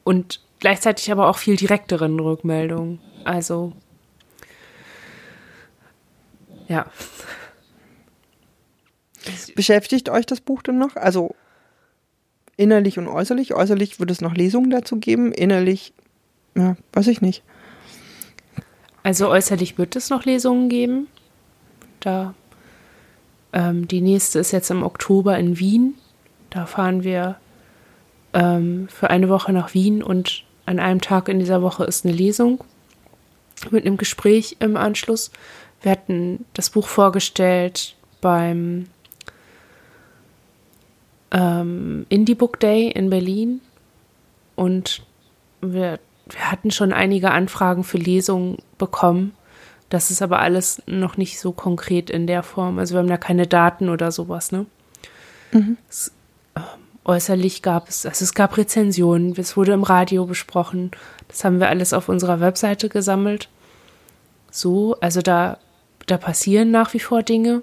und gleichzeitig aber auch viel direkteren Rückmeldungen. Also, ja. Beschäftigt euch das Buch denn noch? Also innerlich und äußerlich? Äußerlich wird es noch Lesungen dazu geben, innerlich, ja, weiß ich nicht. Also äußerlich wird es noch Lesungen geben. Da ähm, die nächste ist jetzt im Oktober in Wien. Da fahren wir ähm, für eine Woche nach Wien und an einem Tag in dieser Woche ist eine Lesung mit einem Gespräch im Anschluss. Wir hatten das Buch vorgestellt beim ähm, Indie Book Day in Berlin und wir, wir hatten schon einige Anfragen für Lesungen bekommen. Das ist aber alles noch nicht so konkret in der Form. Also wir haben da keine Daten oder sowas, ne? Mhm. Es, äußerlich gab es, also es gab Rezensionen, es wurde im Radio besprochen. Das haben wir alles auf unserer Webseite gesammelt. So, also da, da passieren nach wie vor Dinge.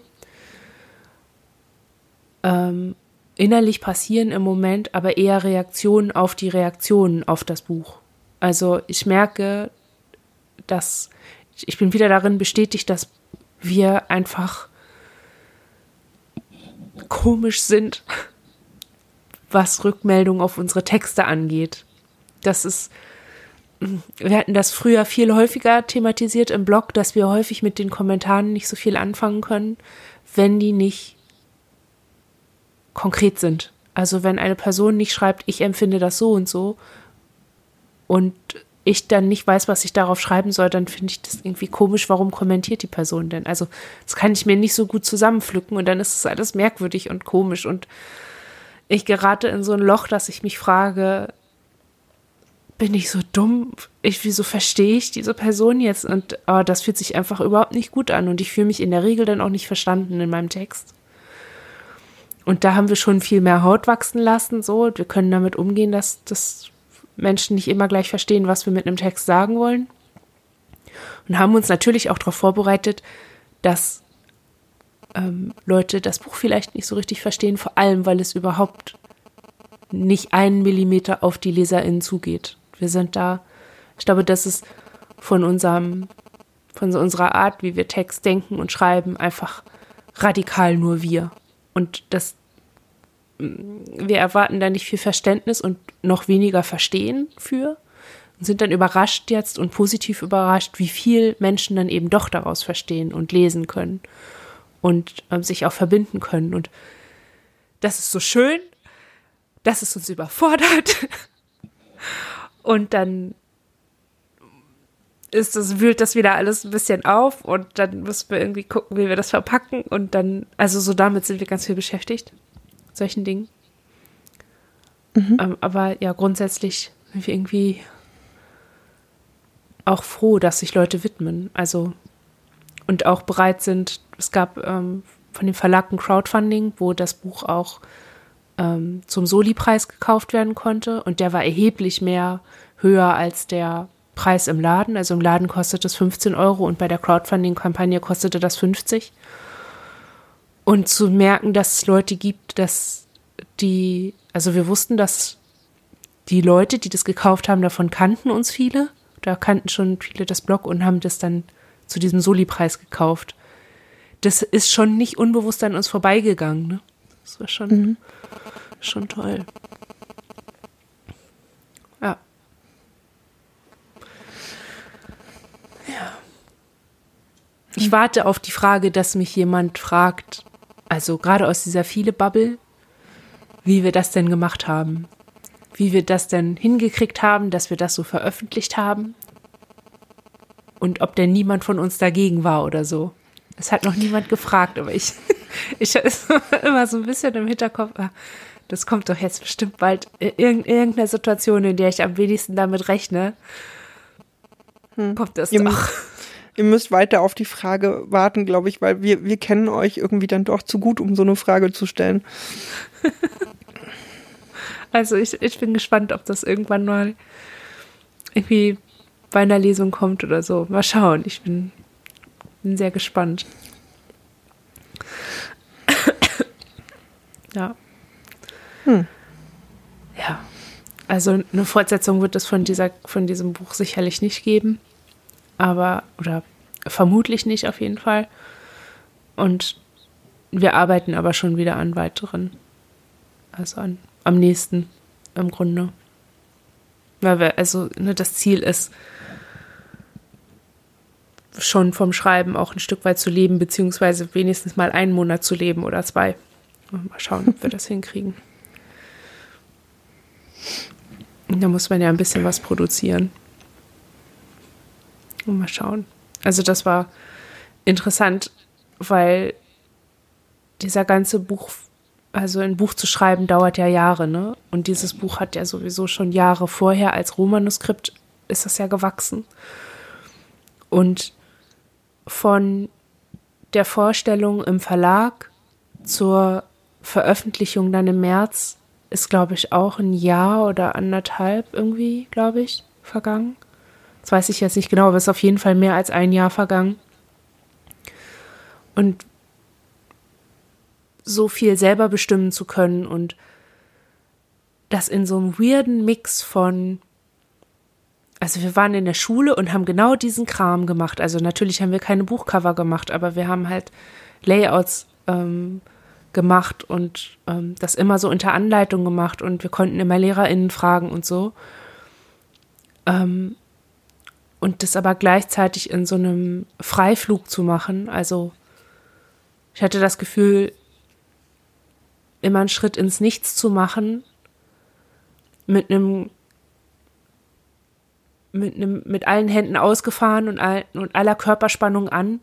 Ähm, innerlich passieren im Moment aber eher Reaktionen auf die Reaktionen auf das Buch. Also ich merke, dass ich bin wieder darin bestätigt, dass wir einfach komisch sind, *laughs* was Rückmeldungen auf unsere Texte angeht. Das ist wir hatten das früher viel häufiger thematisiert im Blog, dass wir häufig mit den Kommentaren nicht so viel anfangen können, wenn die nicht konkret sind. Also wenn eine Person nicht schreibt, ich empfinde das so und so und ich dann nicht weiß, was ich darauf schreiben soll, dann finde ich das irgendwie komisch, warum kommentiert die Person denn? Also das kann ich mir nicht so gut zusammenpflücken und dann ist es alles merkwürdig und komisch und ich gerate in so ein Loch, dass ich mich frage, bin ich so dumm? Ich, wieso verstehe ich diese Person jetzt? Und oh, das fühlt sich einfach überhaupt nicht gut an und ich fühle mich in der Regel dann auch nicht verstanden in meinem Text. Und da haben wir schon viel mehr Haut wachsen lassen, so. Wir können damit umgehen, dass, dass Menschen nicht immer gleich verstehen, was wir mit einem Text sagen wollen. Und haben uns natürlich auch darauf vorbereitet, dass ähm, Leute das Buch vielleicht nicht so richtig verstehen, vor allem, weil es überhaupt nicht einen Millimeter auf die LeserInnen zugeht. Wir sind da, ich glaube, das ist von unserem, von unserer Art, wie wir Text denken und schreiben, einfach radikal nur wir. Und das, wir erwarten da nicht viel Verständnis und noch weniger Verstehen für und sind dann überrascht jetzt und positiv überrascht, wie viel Menschen dann eben doch daraus verstehen und lesen können und ähm, sich auch verbinden können. Und das ist so schön, dass es uns überfordert. *laughs* Und dann ist das, wühlt das wieder alles ein bisschen auf und dann müssen wir irgendwie gucken, wie wir das verpacken und dann, also so damit sind wir ganz viel beschäftigt, solchen Dingen. Mhm. Ähm, aber ja, grundsätzlich sind wir irgendwie auch froh, dass sich Leute widmen, also und auch bereit sind. Es gab ähm, von dem Verlag ein Crowdfunding, wo das Buch auch ähm, zum Soli-Preis gekauft werden konnte und der war erheblich mehr höher als der Preis im Laden. Also im Laden kostet es 15 Euro und bei der Crowdfunding-Kampagne kostete das 50. Und zu merken, dass es Leute gibt, dass die, also wir wussten, dass die Leute, die das gekauft haben, davon kannten uns viele. Da kannten schon viele das Blog und haben das dann zu diesem Soli-Preis gekauft. Das ist schon nicht unbewusst an uns vorbeigegangen. Ne? Das war schon, mhm. schon toll. Ich warte auf die Frage, dass mich jemand fragt, also gerade aus dieser viele Bubble, wie wir das denn gemacht haben. Wie wir das denn hingekriegt haben, dass wir das so veröffentlicht haben. Und ob denn niemand von uns dagegen war oder so. Es hat noch niemand gefragt, aber ich, *laughs* ich *laughs* immer so ein bisschen im Hinterkopf, ah, das kommt doch jetzt bestimmt bald in irgendeiner Situation, in der ich am wenigsten damit rechne. Hm. Kommt das doch ihr müsst weiter auf die Frage warten, glaube ich, weil wir, wir kennen euch irgendwie dann doch zu gut, um so eine Frage zu stellen. *laughs* Also ich, ich bin gespannt, ob das irgendwann mal irgendwie bei einer Lesung kommt oder so. Mal schauen. Ich bin, bin sehr gespannt. ja. Hm. Ja. Also eine Fortsetzung wird es von dieser, von diesem Buch sicherlich nicht geben aber, oder vermutlich nicht auf jeden Fall. Und wir arbeiten aber schon wieder an weiteren. Also an, am nächsten im Grunde. Weil wir, also ne, das Ziel ist, schon vom Schreiben auch ein Stück weit zu leben, beziehungsweise wenigstens mal einen Monat zu leben oder zwei. Mal schauen, ob wir das *laughs* hinkriegen. Da muss man ja ein bisschen was produzieren. Mal schauen. Also das war interessant, weil dieser ganze Buch, also ein Buch zu schreiben, dauert ja Jahre, ne? Und dieses Buch hat ja sowieso schon Jahre vorher als Rohmanuskript ist das ja gewachsen. Und von der Vorstellung im Verlag zur Veröffentlichung dann im März ist, glaube ich, auch ein Jahr oder anderthalb irgendwie, glaube ich, vergangen. Das weiß ich jetzt nicht genau, aber es ist auf jeden Fall mehr als ein Jahr vergangen. Und so viel selber bestimmen zu können und das in so einem weirden Mix von also wir waren in der Schule und haben genau diesen Kram gemacht. Also natürlich haben wir keine Buchcover gemacht, aber wir haben halt Layouts ähm, gemacht und ähm, das immer so unter Anleitung gemacht und wir konnten immer LehrerInnen fragen und so. Ähm, und das aber gleichzeitig in so einem Freiflug zu machen. Also ich hatte das Gefühl, immer einen Schritt ins Nichts zu machen mit einem mit einem mit allen Händen ausgefahren und, all, und aller Körperspannung an,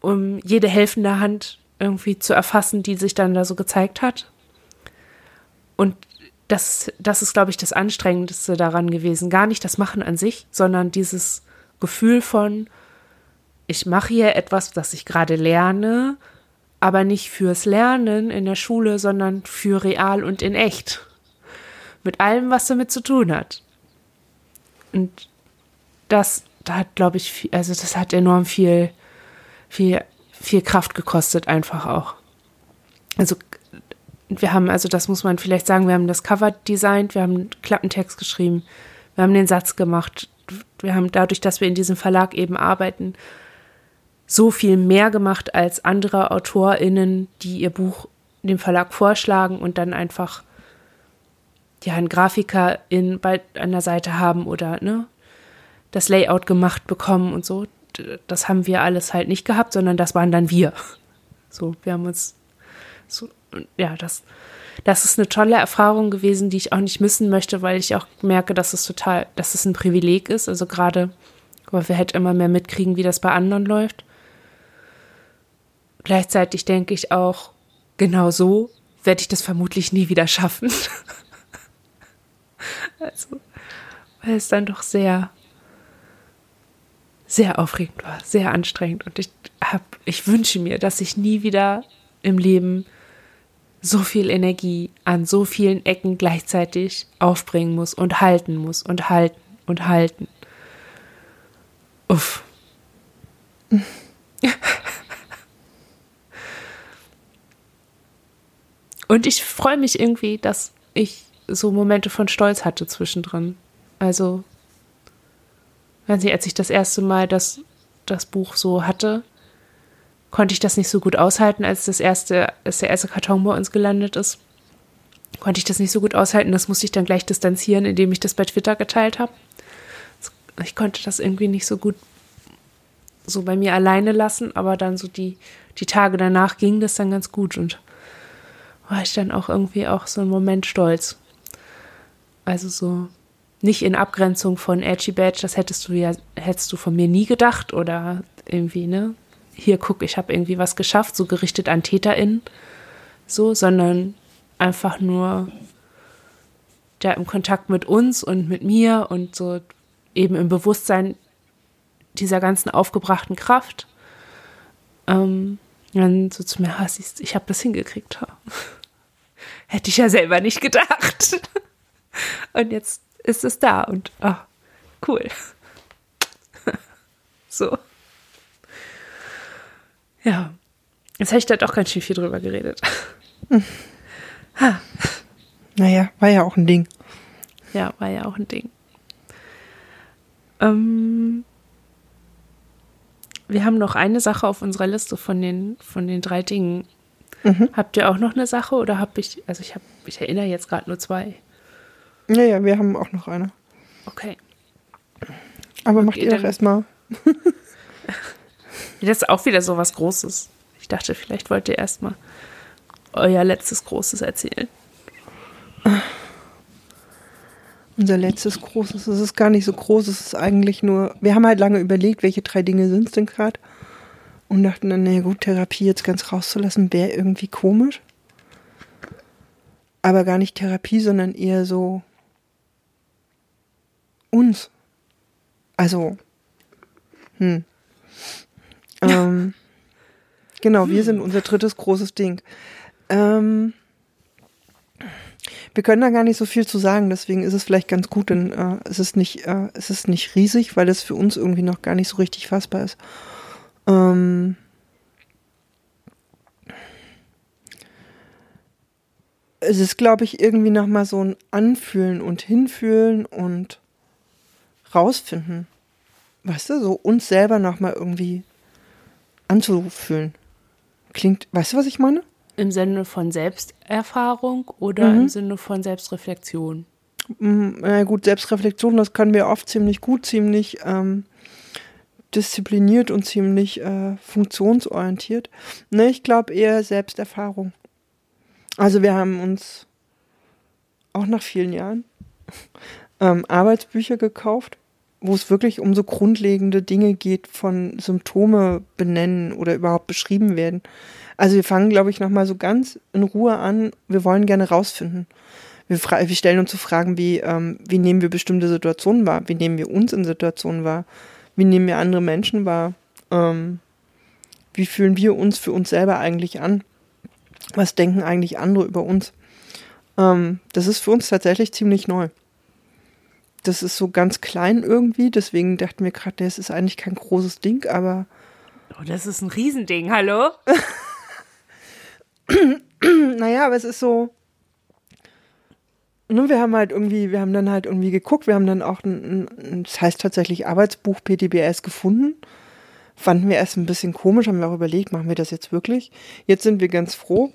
um jede helfende Hand irgendwie zu erfassen, die sich dann da so gezeigt hat. Und das, das ist, glaube ich, das Anstrengendste daran gewesen. Gar nicht das Machen an sich, sondern dieses Gefühl von, ich mache hier etwas, das ich gerade lerne, aber nicht fürs Lernen in der Schule, sondern für real und in echt. Mit allem, was damit zu tun hat. Und das, da hat, glaube ich, viel, also das hat enorm viel, viel, viel Kraft gekostet, einfach auch. Also wir haben, also das muss man vielleicht sagen, wir haben das Cover designt, wir haben Klappentext geschrieben, wir haben den Satz gemacht, wir haben dadurch, dass wir in diesem Verlag eben arbeiten, so viel mehr gemacht als andere AutorInnen, die ihr Buch dem Verlag vorschlagen und dann einfach ja einen Grafiker in bei an der Seite haben oder ne das Layout gemacht bekommen und so. Das haben wir alles halt nicht gehabt, sondern das waren dann wir. *laughs* So, wir haben uns so ja, das, das ist eine tolle Erfahrung gewesen, die ich auch nicht missen möchte, weil ich auch merke, dass es total, dass es ein Privileg ist. Also gerade weil wir halt immer mehr mitkriegen, wie das bei anderen läuft. Gleichzeitig denke ich auch, genau so werde ich das vermutlich nie wieder schaffen. *laughs* also, weil es dann doch sehr, sehr aufregend war, sehr anstrengend. Und ich hab, ich wünsche mir, dass ich nie wieder im Leben so viel Energie an so vielen Ecken gleichzeitig aufbringen muss und halten muss und halten und halten. Uff. *laughs* und ich freue mich irgendwie, dass ich so Momente von Stolz hatte zwischendrin. Also, weiß nicht, als ich das erste Mal das, das Buch so hatte, konnte ich das nicht so gut aushalten, als das erste, als der erste Karton bei uns gelandet ist. Konnte ich das nicht so gut aushalten. Das musste ich dann gleich distanzieren, indem ich das bei Twitter geteilt habe. Ich konnte das irgendwie nicht so gut so bei mir alleine lassen, aber dann so die, die Tage danach ging das dann ganz gut und war ich dann auch irgendwie auch so einen Moment stolz. Also so nicht in Abgrenzung von Edgy Badge, das hättest du ja, hättest du von mir nie gedacht oder irgendwie, ne? hier guck, ich habe irgendwie was geschafft, so gerichtet an TäterInnen, so, sondern einfach nur da im Kontakt mit uns und mit mir und so eben im Bewusstsein dieser ganzen aufgebrachten Kraft. Ähm, dann so zu mir, ha, siehst, ich habe das hingekriegt. *laughs* Hätte ich ja selber nicht gedacht. *laughs* Und jetzt ist es da und oh, cool. *laughs* So. Ja. Jetzt habe ich da doch ganz schön viel drüber geredet. Hm. Ha. Naja, war ja auch ein Ding. Ja, war ja auch ein Ding. Ähm, wir haben noch eine Sache auf unserer Liste von den, von den drei Dingen. Mhm. Habt ihr auch noch eine Sache oder habe ich, also ich habe, ich erinnere jetzt gerade nur zwei. Naja, wir haben auch noch eine. Okay. Aber macht ihr doch erstmal. *laughs* Das ist auch wieder so was Großes. Ich dachte, vielleicht wollt ihr erstmal euer letztes Großes erzählen. Unser letztes Großes, es ist gar nicht so groß, es ist eigentlich nur, wir haben halt lange überlegt, welche drei Dinge sind es denn gerade und dachten dann, naja gut, Therapie jetzt ganz rauszulassen, wäre irgendwie komisch. Aber gar nicht Therapie, sondern eher so uns. Also, hm. Ähm, genau, wir sind unser drittes großes Ding. Ähm, wir können da gar nicht so viel zu sagen, deswegen ist es vielleicht ganz gut, denn äh, es ist nicht, äh, es ist nicht riesig, weil es für uns irgendwie noch gar nicht so richtig fassbar ist. Ähm, es ist, glaube ich, irgendwie nochmal so ein Anfühlen und Hinfühlen und rausfinden. Weißt du, so uns selber nochmal irgendwie anzufühlen. Klingt, weißt du, was ich meine? Im Sinne von Selbsterfahrung oder mhm. im Sinne von Selbstreflexion? Mm, na gut, Selbstreflexion, das können wir oft ziemlich gut, ziemlich ähm, diszipliniert und ziemlich äh, funktionsorientiert. Ne, ich glaube eher Selbsterfahrung. Also wir haben uns auch nach vielen Jahren *laughs* ähm, Arbeitsbücher gekauft wo es wirklich um so grundlegende Dinge geht von Symptome benennen oder überhaupt beschrieben werden. Also wir fangen, glaube ich, nochmal so ganz in Ruhe an. Wir wollen gerne rausfinden. Wir, wir stellen uns so Fragen wie, ähm, wie nehmen wir bestimmte Situationen wahr? Wie nehmen wir uns in Situationen wahr? Wie nehmen wir andere Menschen wahr? Ähm, wie fühlen wir uns für uns selber eigentlich an? Was denken eigentlich andere über uns? Ähm, das ist für uns tatsächlich ziemlich neu das ist so ganz klein irgendwie, deswegen dachten wir gerade, das ist eigentlich kein großes Ding, aber. Oh, das ist ein Riesending, hallo? *clears throat* naja, aber es ist so. Ne, wir haben halt irgendwie, wir haben dann halt irgendwie geguckt, wir haben dann auch ein, ein das heißt tatsächlich Arbeitsbuch PTBS gefunden. Fanden wir erst ein bisschen komisch, haben wir auch überlegt, machen wir das jetzt wirklich? Jetzt sind wir ganz froh.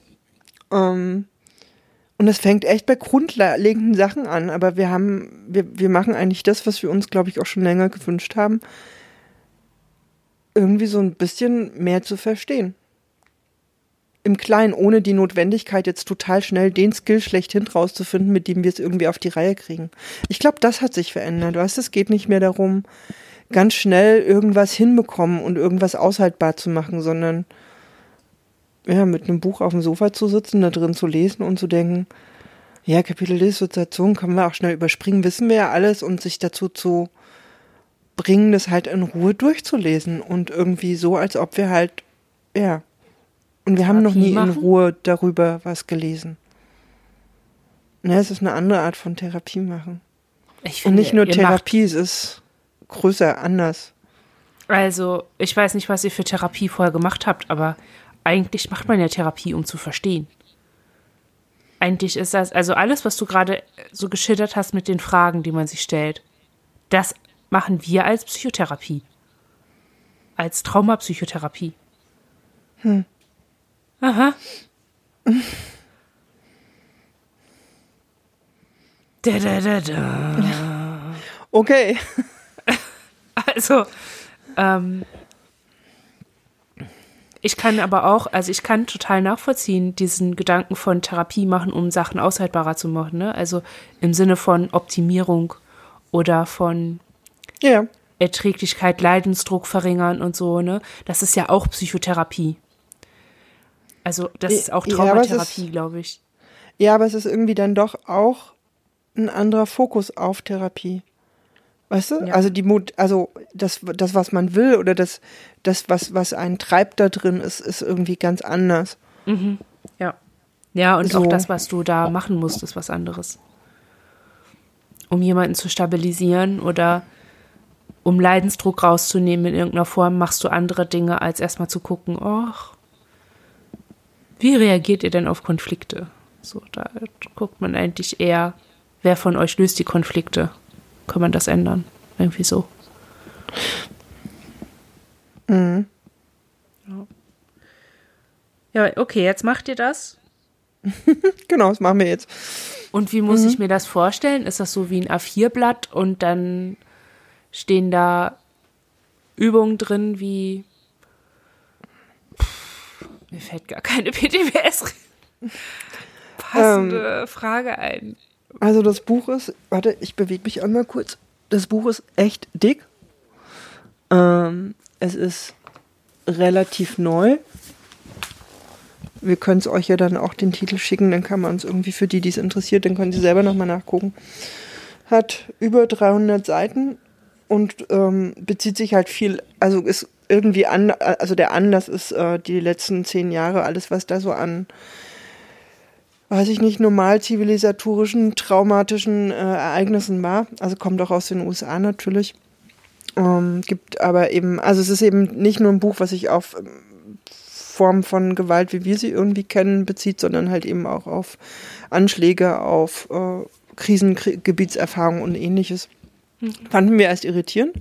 Ähm, und es fängt echt bei grundlegenden Sachen an, aber wir haben, wir, wir machen eigentlich das, was wir uns, glaube ich, auch schon länger gewünscht haben, irgendwie so ein bisschen mehr zu verstehen. im Kleinen, ohne die Notwendigkeit, jetzt total schnell den Skill schlechthin rauszufinden, mit dem wir es irgendwie auf die Reihe kriegen. Ich glaube, das hat sich verändert. Weißt, es geht nicht mehr darum, ganz schnell irgendwas hinbekommen und irgendwas aushaltbar zu machen, sondern ja, mit einem Buch auf dem Sofa zu sitzen, da drin zu lesen und zu denken, ja, Kapitel Dissoziation können wir auch schnell überspringen, wissen wir ja alles und sich dazu zu bringen, das halt in Ruhe durchzulesen und irgendwie so, als ob wir halt, ja, und wir Therapie haben noch nie machen? in Ruhe darüber was gelesen. Ne, es ist eine andere Art von Therapie machen. Ich finde, und nicht nur Therapie, es ist größer, anders. Also, ich weiß nicht, was ihr für Therapie vorher gemacht habt, aber eigentlich macht man ja Therapie, um zu verstehen. Eigentlich ist das, also alles, was du gerade so geschildert hast mit den Fragen, die man sich stellt, das machen wir als Psychotherapie. Als Traumapsychotherapie. Hm. Aha. *laughs* Da, da, da, da. Okay. *laughs* Also, ähm, ich kann aber auch, also ich kann total nachvollziehen, diesen Gedanken von Therapie machen, um Sachen aushaltbarer zu machen. Ne? Also im Sinne von Optimierung oder von ja. Erträglichkeit, Leidensdruck verringern und so. Ne? Das ist ja auch Psychotherapie. Also das ist auch Traumatherapie, ja, glaube ich. Ja, aber es ist irgendwie dann doch auch ein anderer Fokus auf Therapie. Weißt du? Ja. Also die Mut, also das, das, was man will oder das, das, was, was einen treibt da drin, ist, ist irgendwie ganz anders. Mhm. Ja. Ja, und so. auch das, was du da machen musst, ist was anderes. Um jemanden zu stabilisieren oder um Leidensdruck rauszunehmen in irgendeiner Form, machst du andere Dinge, als erstmal zu gucken, ach, wie reagiert ihr denn auf Konflikte? So, da guckt man eigentlich eher, wer von euch löst die Konflikte? Kann man das ändern? Irgendwie so. Mhm. Ja. ja, okay, jetzt macht ihr das. *laughs* genau, das machen wir jetzt. Und wie muss mhm. ich mir das vorstellen? Ist das so wie ein A4-Blatt und dann stehen da Übungen drin wie mir fällt gar keine *laughs* PTBS *laughs* passende ähm, Frage ein. Also das Buch ist, warte, ich bewege mich einmal kurz. Das Buch ist echt dick. Ähm, es ist relativ neu. Wir können es euch ja dann auch den Titel schicken, dann kann man es irgendwie für die, die es interessiert, dann können sie selber nochmal nachgucken. Hat über 300 Seiten und ähm, bezieht sich halt viel, also ist irgendwie an, also der Anlass ist äh, die letzten zehn Jahre, alles, was da so an, weiß ich nicht, normal zivilisatorischen, traumatischen äh, Ereignissen war. Also kommt auch aus den USA natürlich. Ähm, gibt aber eben, also es ist eben nicht nur ein Buch, was sich auf ähm, Formen von Gewalt, wie wir sie irgendwie kennen, bezieht, sondern halt eben auch auf Anschläge, auf äh, Krisengebietserfahrungen und ähnliches. Mhm. Fanden wir erst irritierend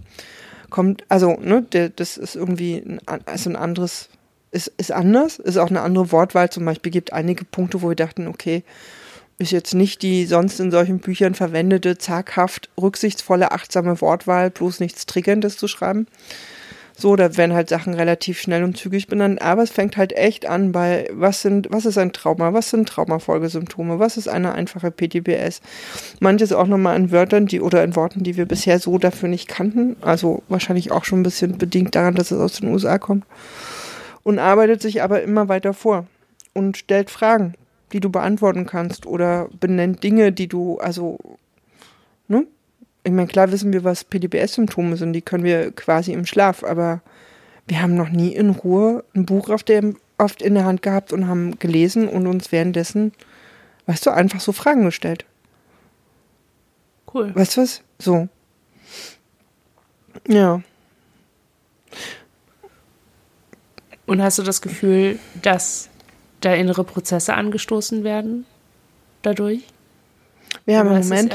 kommt, also, ne, der, das ist irgendwie ein, also ein anderes, ist, ist anders, ist auch eine andere Wortwahl. Zum Beispiel gibt einige Punkte, wo wir dachten, okay, ist jetzt nicht die sonst in solchen Büchern verwendete, zaghaft, rücksichtsvolle, achtsame Wortwahl, bloß nichts Triggerndes zu schreiben. So, da werden halt Sachen relativ schnell und zügig benannt, aber es fängt halt echt an bei, was sind, was ist ein Trauma, was sind Traumafolgesymptome, was ist eine einfache PTBS. Manches auch nochmal in Wörtern, die oder in Worten, die wir bisher so dafür nicht kannten. Also wahrscheinlich auch schon ein bisschen bedingt daran, dass es aus den USA kommt. Und arbeitet sich aber immer weiter vor und stellt Fragen, die du beantworten kannst oder benennt Dinge, die du, also, ne? ich meine, klar wissen wir, was PDBS-Symptome sind, die können wir quasi im Schlaf, aber wir haben noch nie in Ruhe ein Buch auf der, oft in der Hand gehabt und haben gelesen und uns währenddessen, weißt du, einfach so Fragen gestellt. Cool. Weißt du was? So. Ja. Und hast du das Gefühl, dass da innere Prozesse angestoßen werden dadurch? Wir haben im Moment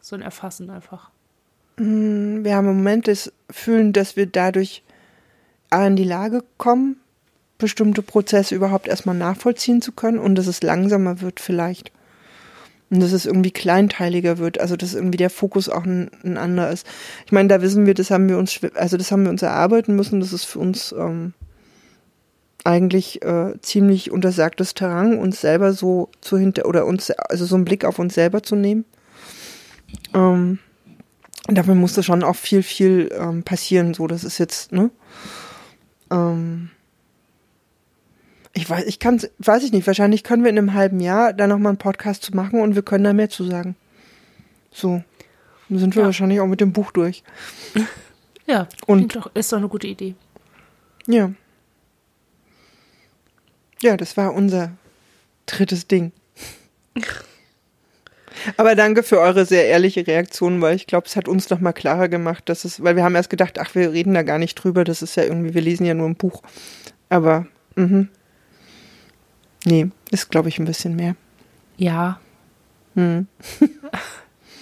so ein Erfassen einfach. Mm, wir haben im Moment das Fühlen, dass wir dadurch in die Lage kommen, bestimmte Prozesse überhaupt erstmal nachvollziehen zu können und dass es langsamer wird vielleicht. Und dass es irgendwie kleinteiliger wird, also dass irgendwie der Fokus auch ein, ein anderer ist. Ich meine, da wissen wir, das haben wir uns, also das haben wir uns erarbeiten müssen, das ist für uns ähm, eigentlich äh, ziemlich untersagtes Terrain, uns selber so zu hinter oder uns, also so einen Blick auf uns selber zu nehmen. Ähm, dafür musste schon auch viel, viel ähm, passieren. So, das ist jetzt, ne? Ähm, ich weiß, ich kann weiß ich nicht, wahrscheinlich können wir in einem halben Jahr da nochmal einen Podcast zu machen und wir können da mehr zu sagen. So. Dann sind wir ja. wahrscheinlich auch mit dem Buch durch. Ja, und doch, ist doch eine gute Idee. Ja. Ja, das war unser drittes Ding. Aber danke für eure sehr ehrliche Reaktion, weil ich glaube, es hat uns noch mal klarer gemacht, dass es, weil wir haben erst gedacht, ach, wir reden da gar nicht drüber, das ist ja irgendwie, wir lesen ja nur ein Buch. Aber, mhm. Nee, ist, glaube ich, ein bisschen mehr. Ja. Hm. *laughs*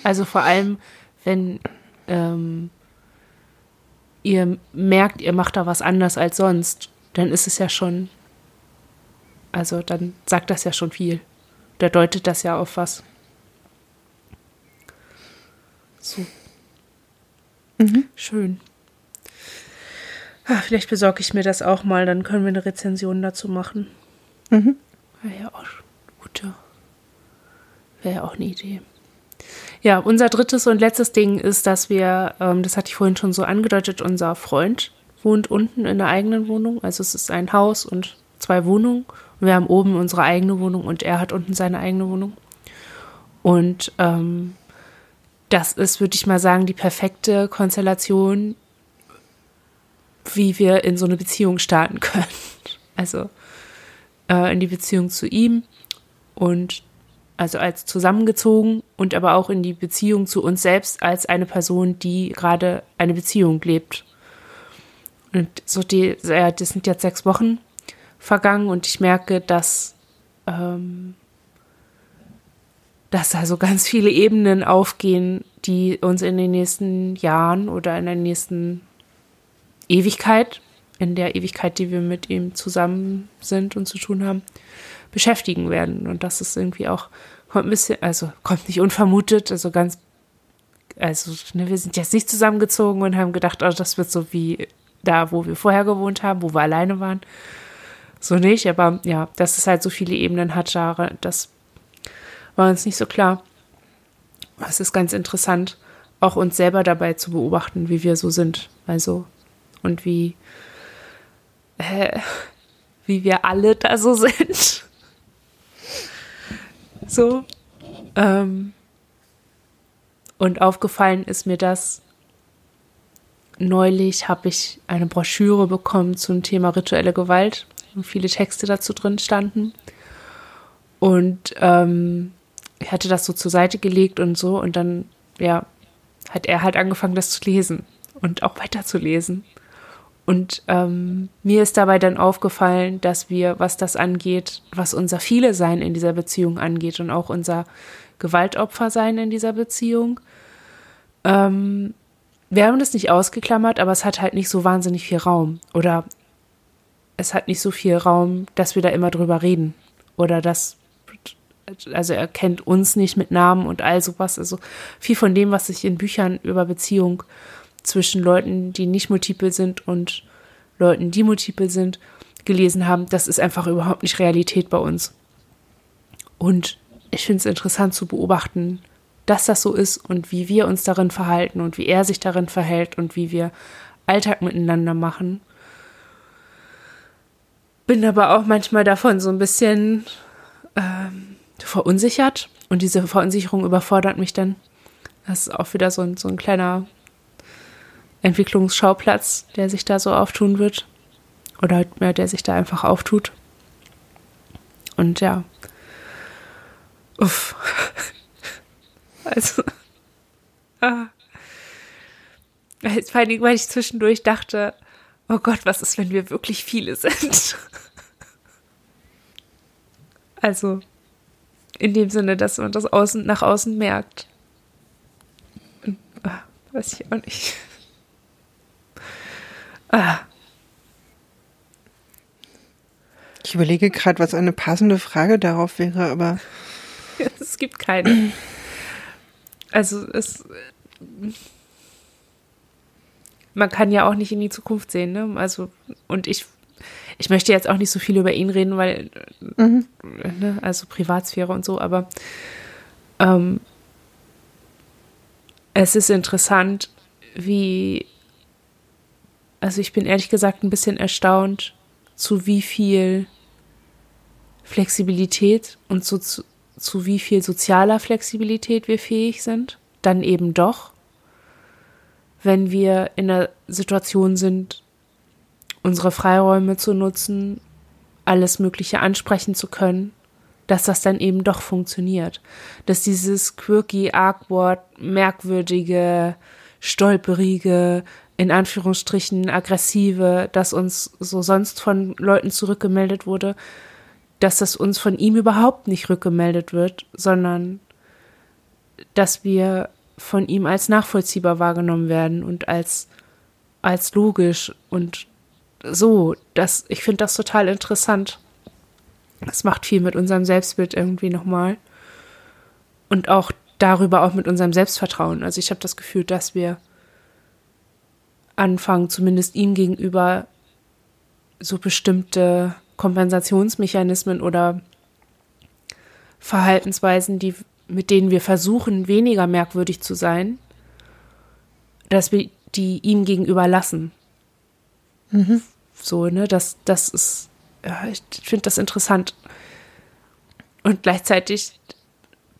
also vor allem, wenn ähm, ihr merkt, ihr macht da was anders als sonst, dann ist es ja schon, also dann sagt das ja schon viel. Da deutet das ja auf was. So. Mhm. Schön. Ach, vielleicht besorge ich mir das auch mal, dann können wir eine Rezension dazu machen. Mhm. Wäre ja auch gute. Wäre ja auch eine Idee. Ja, unser drittes und letztes Ding ist, dass wir, ähm, das hatte ich vorhin schon so angedeutet, unser Freund wohnt unten in der eigenen Wohnung. Also es ist ein Haus und zwei Wohnungen. Wir haben oben unsere eigene Wohnung und er hat unten seine eigene Wohnung. Und ähm, das ist, würde ich mal sagen, die perfekte Konstellation, wie wir in so eine Beziehung starten *laughs* können. Also äh, in die Beziehung zu ihm und also als zusammengezogen und aber auch in die Beziehung zu uns selbst als eine Person, die gerade eine Beziehung lebt. Und so die, ja, das sind jetzt sechs Wochen vergangen und ich merke, dass, ähm, dass da so ganz viele Ebenen aufgehen, die uns in den nächsten Jahren oder in der nächsten Ewigkeit, in der Ewigkeit, die wir mit ihm zusammen sind und zu tun haben, beschäftigen werden. Und das ist irgendwie auch, kommt ein bisschen, also kommt nicht unvermutet, also ganz, also ne, wir sind jetzt nicht zusammengezogen und haben gedacht, oh, das wird so wie da, wo wir vorher gewohnt haben, wo wir alleine waren. So nicht, aber ja, dass es halt so viele Ebenen hat, das war uns nicht so klar. Es ist ganz interessant, auch uns selber dabei zu beobachten, wie wir so sind. Also, und wie, äh, wie wir alle da so *laughs* sind. So. Ähm, und aufgefallen ist mir das, neulich habe ich eine Broschüre bekommen zum Thema rituelle Gewalt, wo viele Texte dazu drin standen. Und ähm, ich hatte das so zur Seite gelegt und so und dann, ja, hat er halt angefangen, das zu lesen und auch weiterzulesen. Und ähm, mir ist dabei dann aufgefallen, dass wir, was das angeht, was unser Viele-Sein in dieser Beziehung angeht und auch unser Gewaltopfer-Sein in dieser Beziehung, ähm, wir haben das nicht ausgeklammert, aber es hat halt nicht so wahnsinnig viel Raum. Oder es hat nicht so viel Raum, dass wir da immer drüber reden. Oder dass, also er kennt uns nicht mit Namen und all sowas. Also viel von dem, was sich in Büchern über Beziehung zwischen Leuten, die nicht multiple sind und Leuten, die multiple sind, gelesen haben, das ist einfach überhaupt nicht Realität bei uns. Und ich finde es interessant zu beobachten, dass das so ist und wie wir uns darin verhalten und wie er sich darin verhält und wie wir Alltag miteinander machen. Bin aber auch manchmal davon so ein bisschen ähm, verunsichert und diese Verunsicherung überfordert mich dann. Das ist auch wieder so ein, so ein kleiner Entwicklungsschauplatz, der sich da so auftun wird. Oder ja, der sich da einfach auftut. Und ja. Uff. *laughs* Also. Ah. Vor allem, weil ich zwischendurch dachte, oh Gott, was ist, wenn wir wirklich viele sind? Also, in dem Sinne, dass man das außen, nach außen merkt. Ah, weiß ich auch nicht. Ah. Ich überlege gerade, was eine passende Frage darauf wäre, aber. *laughs* es gibt keine. Also es. Man kann ja auch nicht in die Zukunft sehen, ne? Also, und ich, ich möchte jetzt auch nicht so viel über ihn reden, weil, mhm. ne, also Privatsphäre und so, aber ähm, es ist interessant, wie, also ich bin ehrlich gesagt ein bisschen erstaunt, zu wie viel Flexibilität und so zu, zu wie viel sozialer Flexibilität wir fähig sind, dann eben doch, wenn wir in der Situation sind, unsere Freiräume zu nutzen, alles Mögliche ansprechen zu können, dass das dann eben doch funktioniert. Dass dieses quirky, awkward, merkwürdige, stolperige, in Anführungsstrichen aggressive, das uns so sonst von Leuten zurückgemeldet wurde, dass das uns von ihm überhaupt nicht rückgemeldet wird, sondern dass wir von ihm als nachvollziehbar wahrgenommen werden und als, als logisch und so, das, ich finde das total interessant. Das macht viel mit unserem Selbstbild irgendwie nochmal. Und auch darüber auch mit unserem Selbstvertrauen. Also ich habe das Gefühl, dass wir anfangen, zumindest ihm gegenüber so bestimmte Kompensationsmechanismen oder Verhaltensweisen, die, mit denen wir versuchen, weniger merkwürdig zu sein, dass wir die ihm gegenüber lassen. Mhm. So, ne, das, das ist, ja, ich finde das interessant. Und gleichzeitig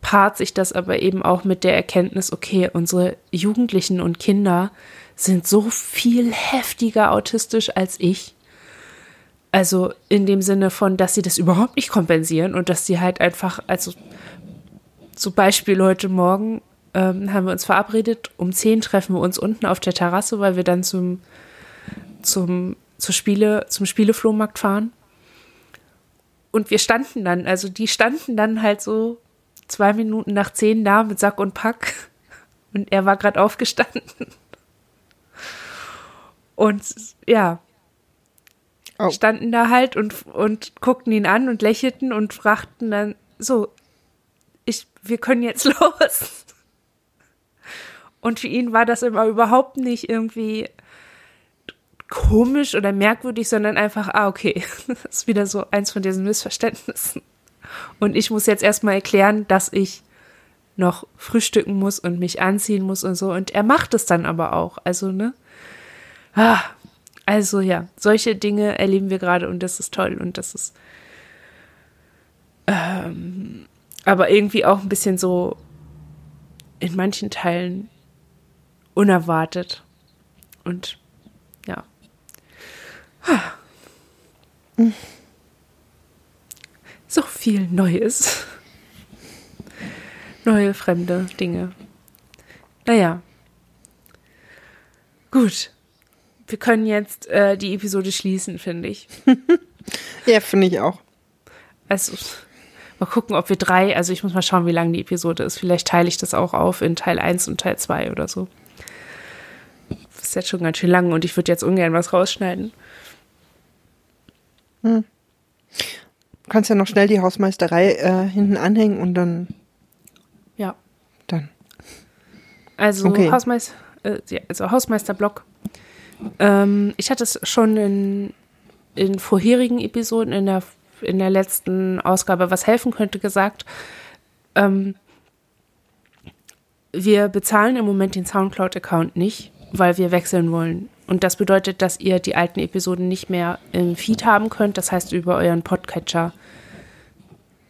paart sich das aber eben auch mit der Erkenntnis, okay, unsere Jugendlichen und Kinder sind so viel heftiger autistisch als ich. Also in dem Sinne von, dass sie das überhaupt nicht kompensieren und dass sie halt einfach, also zum Beispiel heute Morgen ähm, haben wir uns verabredet, um 10 treffen wir uns unten auf der Terrasse, weil wir dann zum, zum zur Spiele, zum Spieleflohmarkt fahren. Und wir standen dann, also die standen dann halt so zwei Minuten nach zehn da mit Sack und Pack. *laughs* Und er war gerade aufgestanden. Und ja, oh. standen da halt und, und guckten ihn an und lächelten und fragten dann so, ich, wir können jetzt *laughs* los. Und für ihn war das immer überhaupt nicht irgendwie komisch oder merkwürdig, sondern einfach, ah, okay, *laughs* das ist wieder so eins von diesen Missverständnissen. Und ich muss jetzt erstmal erklären, dass ich noch frühstücken muss und mich anziehen muss und so. Und er macht es dann aber auch. Also, ne? Ah, also ja, solche Dinge erleben wir gerade und das ist toll und das ist ähm, aber irgendwie auch ein bisschen so in manchen Teilen unerwartet. Und So viel Neues. Neue, fremde Dinge. Naja. Gut. Wir können jetzt äh, die Episode schließen, finde ich. *laughs* ja, finde ich auch. Also, mal gucken, ob wir drei, also ich muss mal schauen, wie lang die Episode ist. Vielleicht teile ich das auch auf in Teil 1 und Teil 2 oder so. Das ist jetzt schon ganz schön lang und ich würde jetzt ungern was rausschneiden. Hm. Du kannst ja noch schnell die Hausmeisterei äh, hinten anhängen und dann. Ja. Dann. Also, okay. Hausmeister, äh, also Hausmeisterblock. Ähm, ich hatte es schon in, in vorherigen Episoden, in der, in der letzten Ausgabe, was helfen könnte, gesagt. Ähm, wir bezahlen im Moment den Soundcloud-Account nicht, weil wir wechseln wollen. Und das bedeutet, dass ihr die alten Episoden nicht mehr im Feed haben könnt, das heißt über euren Podcatcher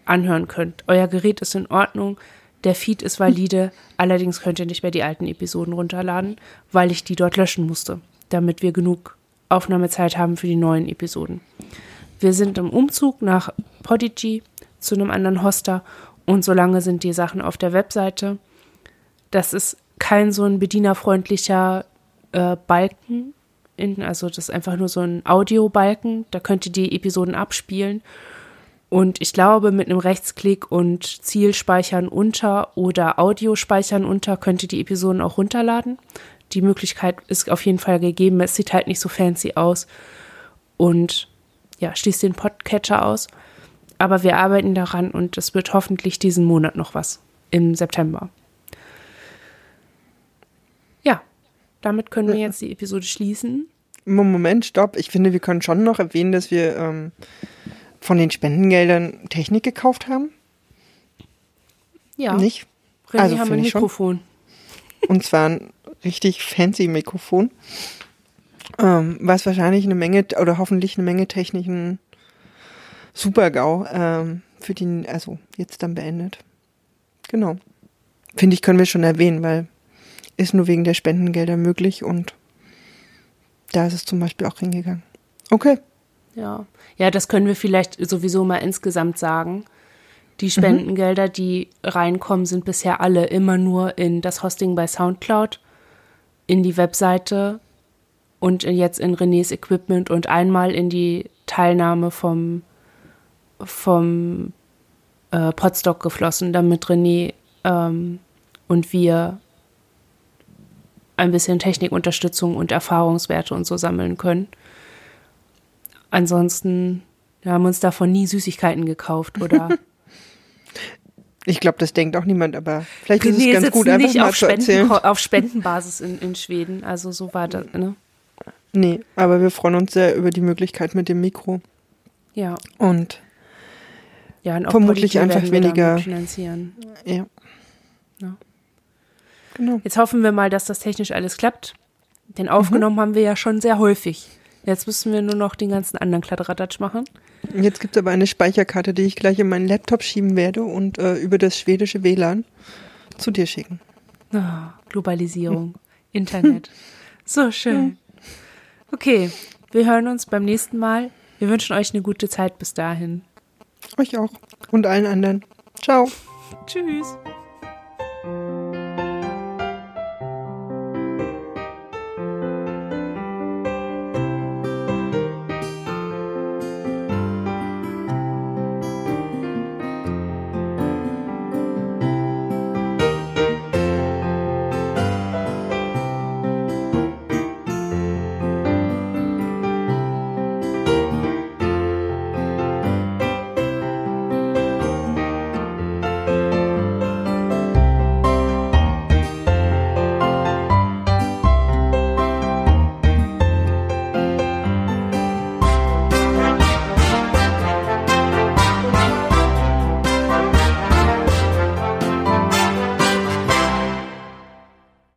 anhören könnt. Euer Gerät ist in Ordnung, der Feed ist valide, allerdings könnt ihr nicht mehr die alten Episoden runterladen, weil ich die dort löschen musste, damit wir genug Aufnahmezeit haben für die neuen Episoden. Wir sind im Umzug nach Podigy zu einem anderen Hoster und solange sind die Sachen auf der Webseite. Das ist kein so ein bedienerfreundlicher äh, Balken, in, also das ist einfach nur so ein Audiobalken, da könnt ihr die Episoden abspielen. Und ich glaube, mit einem Rechtsklick und Zielspeichern unter oder Audiospeichern unter könnt ihr die Episoden auch runterladen. Die Möglichkeit ist auf jeden Fall gegeben. Es sieht halt nicht so fancy aus. Und ja, schließt den Podcatcher aus. Aber wir arbeiten daran und es wird hoffentlich diesen Monat noch was im September. damit können wir jetzt die Episode schließen. Moment, stopp. Ich finde, wir können schon noch erwähnen, dass wir ähm, von den Spendengeldern Technik gekauft haben. Ja. Nicht? René Also haben ein ich schon. Mikrofon. Und zwar ein richtig fancy Mikrofon. Ähm, was wahrscheinlich eine Menge oder hoffentlich eine Menge technischen Super-GAU ähm, für die, also jetzt dann beendet. Genau. Finde ich, können wir schon erwähnen, weil ist nur wegen der Spendengelder möglich und da ist es zum Beispiel auch hingegangen. Okay. Ja. Ja, das können wir vielleicht sowieso mal insgesamt sagen. Die Spendengelder, die reinkommen, sind bisher alle immer nur in das Hosting bei Soundcloud, in die Webseite und jetzt in Renés Equipment und einmal in die Teilnahme vom, vom äh, Podstock geflossen, damit René ähm, und wir ein bisschen Technikunterstützung und Erfahrungswerte und so sammeln können. Ansonsten wir haben uns davon nie Süßigkeiten gekauft oder *laughs* Ich glaube, das denkt auch niemand, aber vielleicht ist René es ganz gut, einfach nicht mal auf, zu erzählen. Spenden, auf Spendenbasis in, in Schweden. Also so war das, ne? Nee, aber wir freuen uns sehr über die Möglichkeit mit dem Mikro. Ja. Und ja und Vermutlich Polytür einfach weniger- finanzieren. ja. Ja. Genau. Jetzt hoffen wir mal, dass das technisch alles klappt. Mhm. Denn aufgenommen haben wir ja schon sehr häufig. Jetzt müssen wir nur noch den ganzen anderen Kladderadatsch machen. Jetzt gibt es aber eine Speicherkarte, die ich gleich in meinen Laptop schieben werde und äh, über das schwedische WLAN zu dir schicken. Ah, Globalisierung, Internet. *laughs* So schön. Okay, wir hören uns beim nächsten Mal. Wir wünschen euch eine gute Zeit bis dahin. Euch auch. Und allen anderen. Ciao. Tschüss.